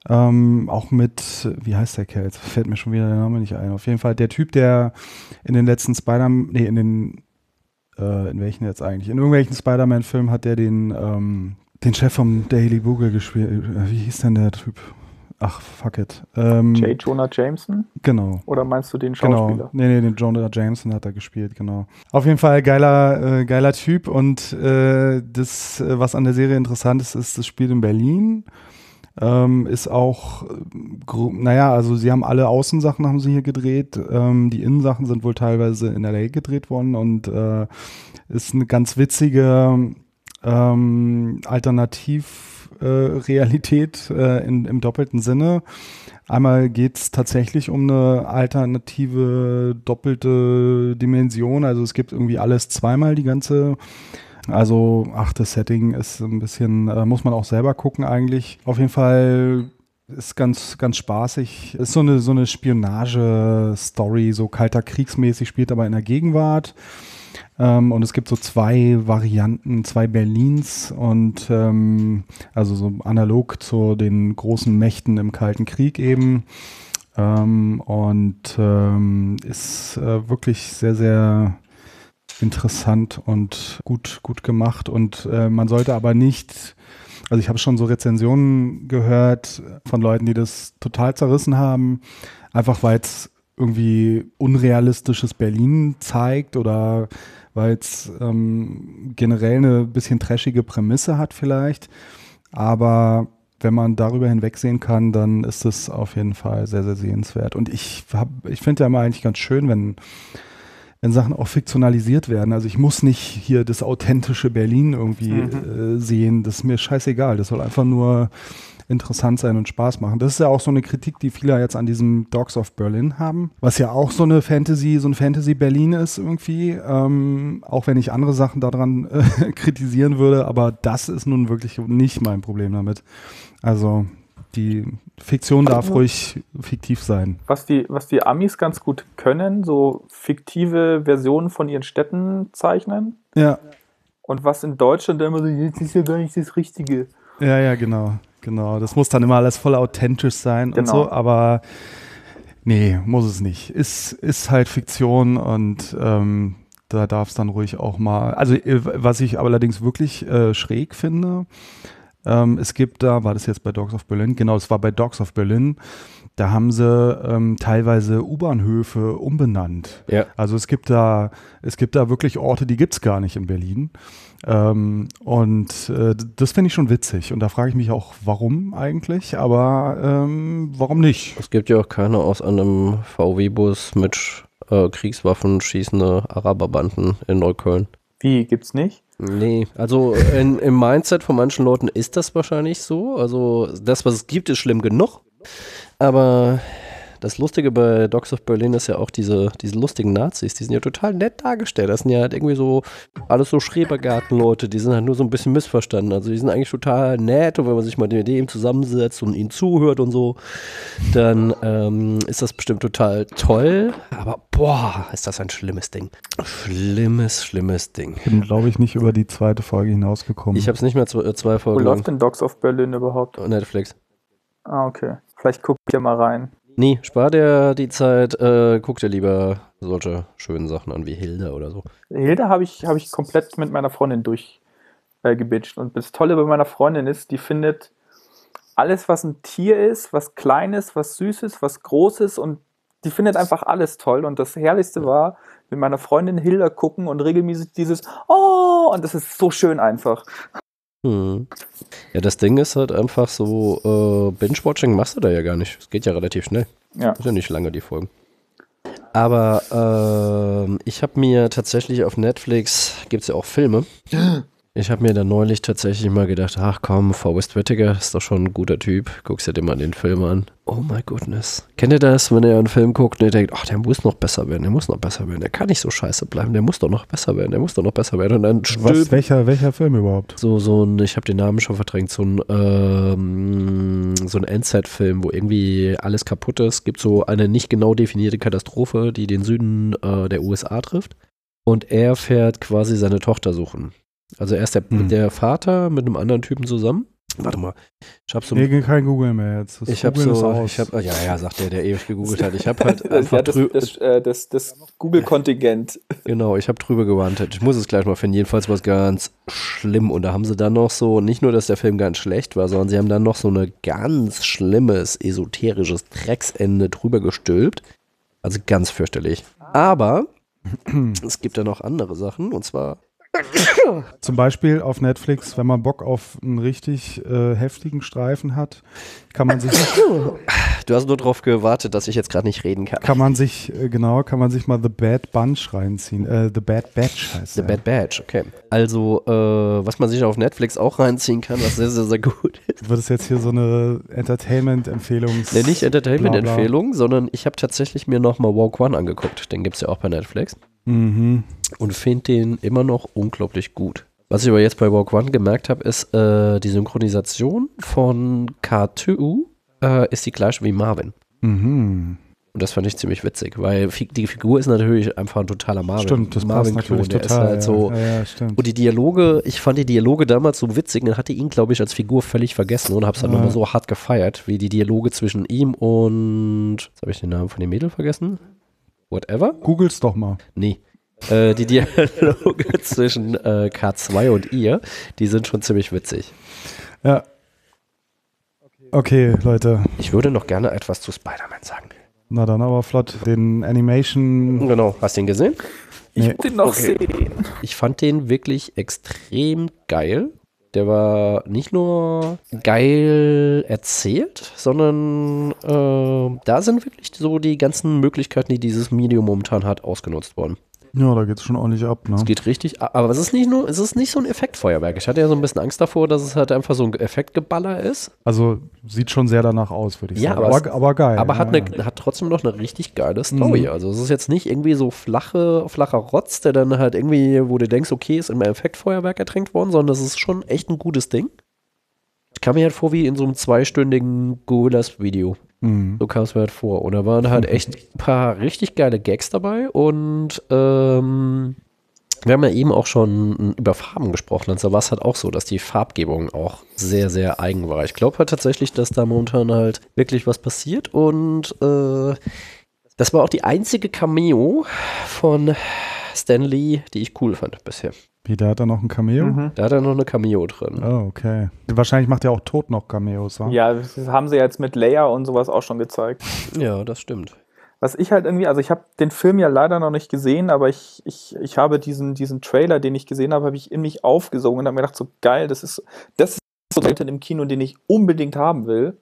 Ähm, auch mit, wie heißt der Kerl? Jetzt fällt mir schon wieder der Name nicht ein. Auf jeden Fall der Typ, der in den letzten Spider-Man, nee, in den, äh, in welchen jetzt eigentlich? In irgendwelchen Spider-Man-Filmen hat der den, ähm, den Chef vom Daily Bugle gespielt. Äh, Wie hieß denn der Typ? Ach, fuck it. Ähm, J. Jonah Jameson? Genau. Oder meinst du den Schauspieler? Genau. Nee, nee, den Jonah Jameson hat er gespielt, genau. Auf jeden Fall geiler, äh, geiler Typ und äh, das, äh, was an der Serie interessant ist, ist, das spielt in Berlin. Ähm, ist auch, äh, naja, also sie haben alle Außensachen haben sie hier gedreht. Ähm, die Innensachen sind wohl teilweise in LA gedreht worden und äh, ist eine ganz witzige ähm, Alternativrealität äh, äh, im doppelten Sinne. Einmal geht es tatsächlich um eine alternative doppelte Dimension. Also es gibt irgendwie alles zweimal die ganze. Also, ach, das Setting ist ein bisschen, äh, muss man auch selber gucken eigentlich. Auf jeden Fall ist ganz, ganz spaßig. Ist so eine, so eine Spionage-Story, so kalter Kriegsmäßig, spielt aber in der Gegenwart. Ähm, und es gibt so zwei Varianten, zwei Berlins und ähm, also so analog zu den großen Mächten im Kalten Krieg eben. Ähm, und ähm, ist äh, wirklich sehr, sehr interessant und gut, gut gemacht. Und äh, man sollte aber nicht, also ich habe schon so Rezensionen gehört von Leuten, die das total zerrissen haben, einfach weil es irgendwie unrealistisches Berlin zeigt oder weil es ähm, generell eine bisschen trashige Prämisse hat vielleicht. Aber wenn man darüber hinwegsehen kann, dann ist es auf jeden Fall sehr, sehr sehenswert. Und ich, ich finde ja immer eigentlich ganz schön, wenn, wenn Sachen auch fiktionalisiert werden. Also ich muss nicht hier das authentische Berlin irgendwie Mhm. äh, sehen. Das ist mir scheißegal. Das soll einfach nur interessant sein und Spaß machen. Das ist ja auch so eine Kritik, die viele jetzt an diesem Dogs of Berlin haben, was ja auch so eine Fantasy, so ein Fantasy Berlin ist irgendwie, ähm, auch wenn ich andere Sachen daran äh, *laughs* kritisieren würde, aber das ist nun wirklich nicht mein Problem damit. Also die Fiktion darf ruhig fiktiv sein. Was die, was die Amis ganz gut können, so fiktive Versionen von ihren Städten zeichnen. Ja, Und was in Deutschland immer so, jetzt ist ja gar nicht das Richtige. ja, ja, genau. Genau. Das muss dann immer alles voll authentisch sein und Genau. so, aber nee, muss es nicht. Ist, ist halt Fiktion und ähm, da darf es dann ruhig auch mal. Also, äh, was ich allerdings wirklich äh, schräg finde, ähm, es gibt da, war das jetzt bei Dogs of Berlin? Genau, es war bei Dogs of Berlin. Da haben sie ähm, teilweise U-Bahnhöfe umbenannt. Ja. Also es gibt da, es gibt da wirklich Orte, die gibt's gar nicht in Berlin. Ähm, und äh, das finde ich schon witzig. Und da frage ich mich auch, warum eigentlich, aber ähm, warum nicht? Es gibt ja auch keine aus einem VW-Bus mit äh, Kriegswaffen schießende Araberbanden in Neukölln. Wie, gibt's nicht? Nee, also in, im Mindset von manchen Leuten ist das wahrscheinlich so. Also das, was es gibt, ist schlimm genug. Aber das Lustige bei Dogs of Berlin ist ja auch diese, diese lustigen Nazis, die sind ja total nett dargestellt. Das sind ja halt irgendwie so alles so Schrebergartenleute, die sind halt nur so ein bisschen missverstanden. Also die sind eigentlich total nett und wenn man sich mal mit dem zusammensetzt und ihnen zuhört und so, dann ähm, ist das bestimmt total toll. Aber boah, ist das ein schlimmes Ding. Schlimmes, schlimmes Ding. Bin, glaube ich, nicht über die zweite Folge hinausgekommen. Ich habe es nicht mehr zwei, äh, zwei Wo Folgen läuft denn Dogs of Berlin überhaupt? Netflix. Ah, okay. Vielleicht guck ich ja mal rein. Nee, spar dir die Zeit, äh, guck dir lieber solche schönen Sachen an wie Hilda oder so. Hilda habe ich, hab ich komplett mit meiner Freundin durch äh. Und das Tolle bei meiner Freundin ist, die findet alles, was ein Tier ist, was Kleines, was Süßes, was Großes und die findet einfach alles toll. Und das Herrlichste war, mit meiner Freundin Hilda gucken und regelmäßig dieses Oh, und das ist so schön einfach. Hm. Ja, das Ding ist halt einfach so, äh, Binge-Watching machst du da ja gar nicht. Es geht ja relativ schnell. Ja. Ist ja nicht lange, die Folgen. Aber ähm, ich habe mir tatsächlich auf Netflix, gibt es ja auch Filme. *gasps* Ich habe mir da neulich tatsächlich mal gedacht, ach komm, Forrest Whitaker ist doch schon ein guter Typ. Guckst dir den mal den Film an. Oh my goodness. Kennt ihr das, wenn ihr einen Film guckt und ihr denkt, ach, der muss noch besser werden, der muss noch besser werden, der kann nicht so scheiße bleiben, der muss doch noch besser werden, der muss doch noch besser werden. Und dann Was, welcher, welcher Film überhaupt? so, so ein, ich habe den Namen schon verdrängt, so ein, ähm, so ein Endzeit-Film, wo irgendwie alles kaputt ist. Gibt so eine nicht genau definierte Katastrophe, die den Süden äh, der USA trifft. Und er fährt quasi seine Tochter suchen. Also er ist der, Hm. der Vater mit einem anderen Typen zusammen. Warte mal, ich habe so Nee, kein Google mehr jetzt. Das ich habe so, ich habe, ja, ja, sagt der, der ewig gegoogelt hat. Ich habe *laughs* halt Das, einfach ja, das, das, äh, das, das Google-Kontingent. *laughs* Genau, ich habe drüber gewartet. Ich muss es gleich mal finden. Jedenfalls war es ganz schlimm. Und da haben sie dann noch so, nicht nur, dass der Film ganz schlecht war, sondern sie haben dann noch so ein ganz schlimmes, esoterisches Drecksende drüber gestülpt. Also ganz fürchterlich. Aber *clears throat* es gibt ja noch andere Sachen. Und zwar, Zum Beispiel auf Netflix, wenn man Bock auf einen richtig äh, heftigen Streifen hat, kann man sich, du hast nur darauf gewartet, dass ich jetzt gerade nicht reden kann. kann man sich, äh, genau, kann man sich mal The Bad Bunch reinziehen. Äh, The Bad Batch heißt The der. Bad Batch, okay. Also, äh, was man sich auf Netflix auch reinziehen kann, was sehr, sehr, sehr gut ist. Wird es jetzt hier so eine Entertainment-Empfehlung? Ne, nicht Entertainment-Empfehlung, sondern ich habe tatsächlich mir nochmal Walk One angeguckt. Den gibt es ja auch bei Netflix. Mhm. Und finde den immer noch unglaublich gut. Was ich aber jetzt bei Walk One gemerkt habe, ist, äh, die Synchronisation von K2 äh, ist die gleiche wie Marvin. Mhm. Und das fand ich ziemlich witzig, weil die Figur ist natürlich einfach ein totaler Marvin. Stimmt, das passt Marvin-Klon, natürlich der total. Ist halt so, ja, ja, ja, stimmt. Und die Dialoge, ich fand die Dialoge damals so witzig und hatte ihn, glaube ich, als Figur völlig vergessen und habe es dann Ja. nochmal so hart gefeiert, wie die Dialoge zwischen ihm und. Jetzt habe ich den Namen von dem Mädel vergessen. Whatever? Googles doch mal. Nee. Äh, die Dialoge *laughs* zwischen äh, K2 und ihr, die sind schon ziemlich witzig. Ja. Okay, Leute. Ich würde noch gerne etwas zu Spider-Man sagen. Na dann aber flott. Den Animation. Genau, hast du ihn gesehen? Ich Nee. muss den noch Okay. sehen. Ich fand den wirklich extrem geil. Der war nicht nur geil erzählt, sondern äh, da sind wirklich so die ganzen Möglichkeiten, die dieses Medium momentan hat, ausgenutzt worden. Ja, da geht's schon ordentlich ab, ne? Es geht richtig, a- aber es ist nicht nur, es ist nicht so ein Effektfeuerwerk. Ich hatte ja so ein bisschen Angst davor, dass es halt einfach so ein Effektgeballer ist, Also sieht schon sehr danach aus, würde ich Ja, sagen. aber Aber, aber geil. aber hat, ja. eine, hat trotzdem noch eine richtig geile Story. Mhm. Also es ist jetzt nicht irgendwie so flache, flacher Rotz, der dann halt irgendwie, wo du denkst, okay, ist in einem Effektfeuerwerk ertränkt worden, sondern das ist schon echt ein gutes Ding. Ich kam mir halt vor wie in so einem zweistündigen Gorillas-Video. Mhm. So kam es mir halt vor. Und da waren halt echt *laughs* ein paar richtig geile Gags dabei und ähm, wir haben ja eben auch schon über Farben gesprochen. Und da war es halt auch so, dass die Farbgebung auch sehr, sehr eigen war. Ich glaube halt tatsächlich, dass da momentan halt wirklich was passiert und äh, das war auch die einzige Cameo von Stan Lee, die ich cool fand bisher. Wie, da hat er noch ein Cameo? Mhm. Da hat er noch eine Cameo drin. Oh, okay. Wahrscheinlich macht er auch tot noch Cameos, wa? Ja, das haben sie jetzt mit Leia und sowas auch schon gezeigt. Ja, das stimmt. Was ich halt irgendwie, also ich habe den Film ja leider noch nicht gesehen, aber ich, ich, ich habe diesen, diesen Trailer, den ich gesehen habe, habe ich in mich aufgesogen und habe mir gedacht, so geil, das ist, das ist so Content im Kino, den ich unbedingt haben will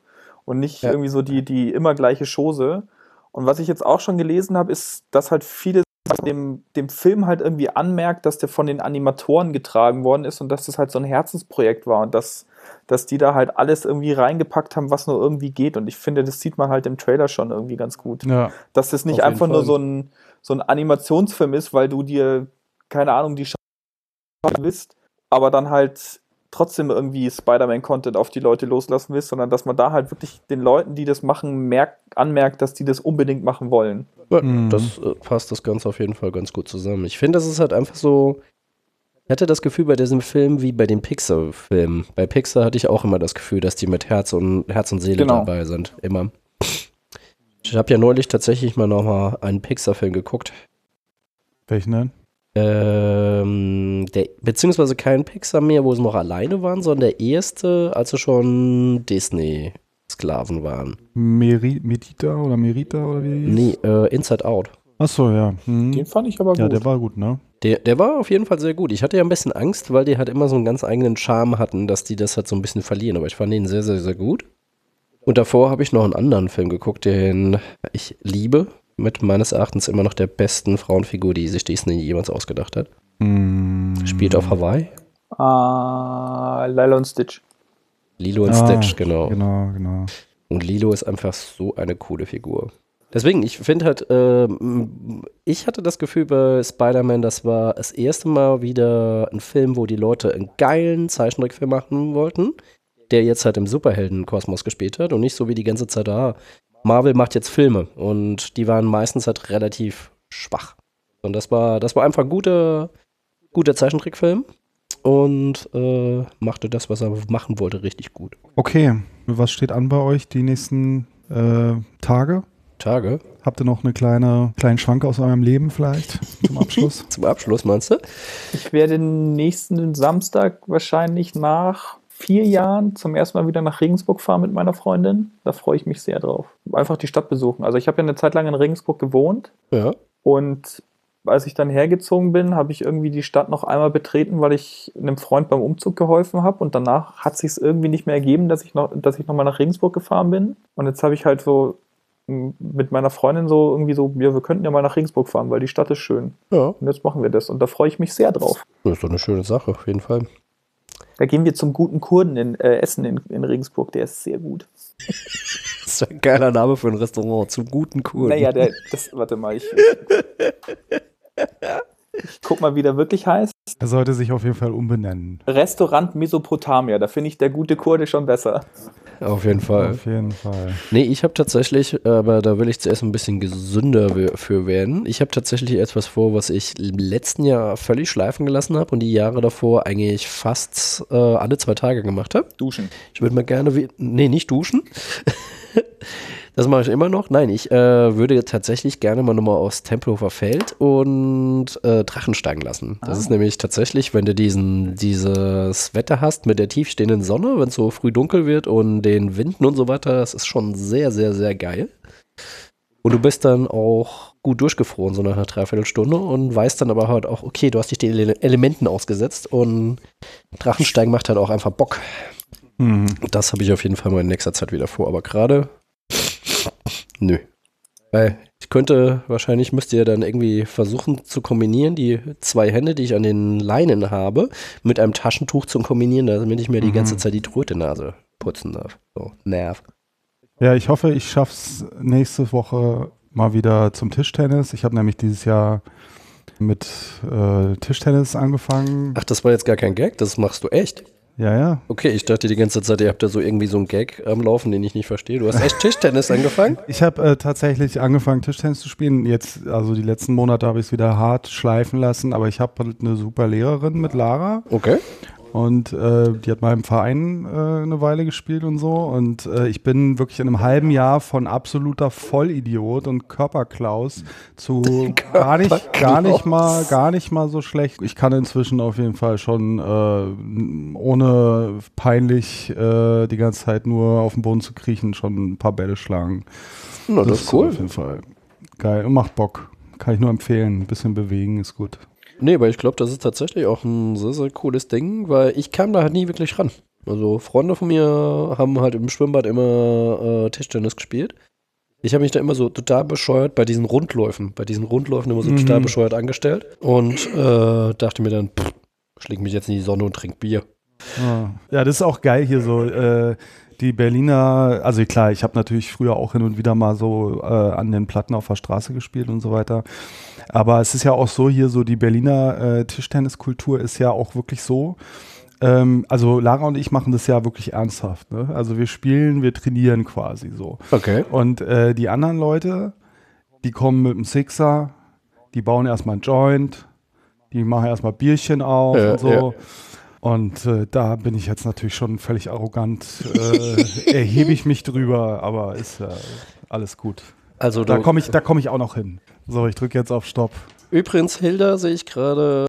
und nicht Ja. irgendwie so die, die immer gleiche Chose. Und was ich jetzt auch schon gelesen habe, ist, dass halt viele dem, dem Film halt irgendwie anmerkt, dass der von den Animatoren getragen worden ist und dass das halt so ein Herzensprojekt war und dass, dass die da halt alles irgendwie reingepackt haben, was nur irgendwie geht. Und ich finde, das sieht man halt im Trailer schon irgendwie ganz gut Ja. dass das nicht einfach nur so ein, so ein Animationsfilm ist, weil du dir, keine Ahnung, die Schauspieler willst, aber dann halt trotzdem irgendwie Spider-Man-Content auf die Leute loslassen willst, sondern dass man da halt wirklich den Leuten, die das machen, merkt, anmerkt, dass die das unbedingt machen wollen. Ja, Mhm. Das äh, passt das Ganze auf jeden Fall ganz gut zusammen. Ich finde, das ist halt einfach so. Ich hatte das Gefühl bei diesem Film wie bei den Pixar-Filmen. Bei Pixar hatte ich auch immer das Gefühl, dass die mit Herz und Herz und Seele Genau. dabei sind. Immer. Ich habe ja neulich tatsächlich mal nochmal einen Pixar-Film geguckt. Welchen denn? Ähm, der, beziehungsweise kein Pixar mehr, wo sie noch alleine waren, sondern der erste, als sie schon Disney-Sklaven waren. Meri Medita oder Merita oder wie? Nee, äh, Inside Out. Achso, ja. Mhm. Den fand ich aber Ja, gut. der war gut, ne? Der, der war auf jeden Fall sehr gut. Ich hatte ja ein bisschen Angst, weil die halt immer so einen ganz eigenen Charme hatten, dass die das halt so ein bisschen verlieren. Aber ich fand den sehr, sehr, sehr gut. Und davor habe ich noch einen anderen Film geguckt, den ich liebe. Mit meines Erachtens immer noch der besten Frauenfigur, die sich Disney jemals ausgedacht hat. Mhm. Spielt auf Hawaii. ah, Lilo und Stitch. Lilo und Ah, Stitch, genau. Genau, genau. Und Lilo ist einfach so eine coole Figur. Deswegen, ich finde halt, ähm, ich hatte das Gefühl bei Spider-Man, das war das erste Mal wieder ein Film, wo die Leute einen geilen Zeichentrickfilm machen wollten, der jetzt halt im Superheldenkosmos gespielt hat und nicht so wie die ganze Zeit, ah, Marvel macht jetzt Filme und die waren meistens halt relativ schwach. Und das war, das war einfach ein guter, guter Zeichentrickfilm und äh, machte das, was er machen wollte, richtig gut. Okay, was steht an bei euch die nächsten äh, Tage? Tage. Habt ihr noch eine kleine kleinen Schwank aus eurem Leben vielleicht zum Abschluss? *laughs* Zum Abschluss, meinst du? Ich werde nächsten Samstag wahrscheinlich nach vier Jahren zum ersten Mal wieder nach Regensburg fahren mit meiner Freundin. Da freue ich mich sehr drauf. Einfach die Stadt besuchen. Also ich habe ja eine Zeit lang in Regensburg gewohnt Ja. und als ich dann hergezogen bin, habe ich irgendwie die Stadt noch einmal betreten, weil ich einem Freund beim Umzug geholfen habe und danach hat sich es irgendwie nicht mehr ergeben, dass ich noch, dass ich noch mal nach Regensburg gefahren bin. Und jetzt habe ich halt so mit meiner Freundin so irgendwie so, ja, wir könnten ja mal nach Regensburg fahren, weil die Stadt ist schön. Ja, Und jetzt machen wir das und da freue ich mich sehr drauf. das ist doch eine schöne Sache, auf jeden Fall. Da gehen wir zum guten Kurden in äh, Essen in, in Regensburg, der ist sehr gut. *laughs* Das ist ein geiler Name für ein Restaurant, zum guten Kurden. Naja, der, das, warte mal, ich, ich guck mal, wie der wirklich heißt. Er sollte sich auf jeden Fall umbenennen. Restaurant Mesopotamia, da finde ich der gute Kurde schon besser. Auf jeden Fall. Auf jeden Fall. Nee, ich habe tatsächlich, aber da will ich zuerst ein bisschen gesünder für werden. Ich habe tatsächlich etwas vor, was ich im letzten Jahr völlig schleifen gelassen habe und die Jahre davor eigentlich fast äh, alle zwei Tage gemacht habe. Duschen. Ich würde mal gerne, wie, nee, nicht duschen. *laughs* das mache ich immer noch. Nein, ich äh, würde tatsächlich gerne mal nochmal aufs Tempelhofer Feld und äh, Drachen steigen lassen. Das ist nämlich tatsächlich, wenn du diesen, dieses Wetter hast mit der tiefstehenden Sonne, wenn es so früh dunkel wird und den Winden und so weiter, das ist schon sehr, sehr, sehr geil. Und du bist dann auch gut durchgefroren, so nach einer Dreiviertelstunde und weißt dann aber halt auch, okay, du hast dich den Ele Elementen ausgesetzt und Drachensteigen macht halt auch einfach Bock. Mhm. Das habe ich auf jeden Fall mal in nächster Zeit wieder vor, aber gerade nö. Weil ich könnte, wahrscheinlich müsst ihr dann irgendwie versuchen zu kombinieren, die zwei Hände, die ich an den Leinen habe, mit einem Taschentuch zu kombinieren, damit ich mir die Mhm. ganze Zeit die Tröte-Nase putzen darf. So, Nerv. Ja, ich hoffe, ich schaff's nächste Woche mal wieder zum Tischtennis. Ich habe nämlich dieses Jahr mit äh, Tischtennis angefangen. Ach, das war jetzt gar kein Gag, das machst du echt. Ja, ja. Okay, ich dachte die ganze Zeit, ihr habt da so irgendwie so einen Gag am Laufen, den ich nicht verstehe. Du hast echt Tischtennis angefangen? *laughs* Ich habe äh, tatsächlich angefangen, Tischtennis zu spielen. Jetzt, also die letzten Monate habe ich es wieder hart schleifen lassen, aber ich habe halt eine super Lehrerin mit Lara. Okay. Und äh, die hat mal im Verein äh, eine Weile gespielt und so. Und äh, ich bin wirklich in einem halben Jahr von absoluter Vollidiot und Körperklaus zu *laughs* gar nicht, gar nicht mal, gar nicht mal so schlecht. Ich kann inzwischen auf jeden Fall schon äh, ohne peinlich äh, die ganze Zeit nur auf den Boden zu kriechen, schon ein paar Bälle schlagen. Na, das, ist cool. Auf jeden Fall geil und macht Bock. Kann ich nur empfehlen. Ein bisschen bewegen ist gut. Nee, aber ich glaube, das ist tatsächlich auch ein sehr, sehr cooles Ding, weil ich kam da halt nie wirklich ran. Also Freunde von mir haben halt im Schwimmbad immer äh, Tischtennis gespielt. Ich habe mich da immer so total bescheuert bei diesen Rundläufen, bei diesen Rundläufen immer so Mhm. total bescheuert angestellt und äh, dachte mir dann, pff, schläg mich jetzt in die Sonne und trink Bier. Ja. ja, das ist auch geil hier so. Äh, die Berliner, also klar, ich habe natürlich früher auch hin und wieder mal so äh, an den Platten auf der Straße gespielt und so weiter. Aber es ist ja auch so hier so, die Berliner äh, Tischtenniskultur ist ja auch wirklich so. Ähm, also Lara und ich machen das ja wirklich ernsthaft. Ne? Also wir spielen, wir trainieren quasi so. Okay. Und äh, die anderen Leute, die kommen mit dem Sixer, die bauen erstmal einen Joint, die machen erstmal Bierchen auf Ja, und so. ja. Und äh, da bin ich jetzt natürlich schon völlig arrogant, äh, erhebe ich mich drüber, aber ist ja alles gut. Also Da komme ich, da komm ich auch noch hin. So, ich drücke jetzt auf Stopp. übrigens, Hilda sehe ich gerade,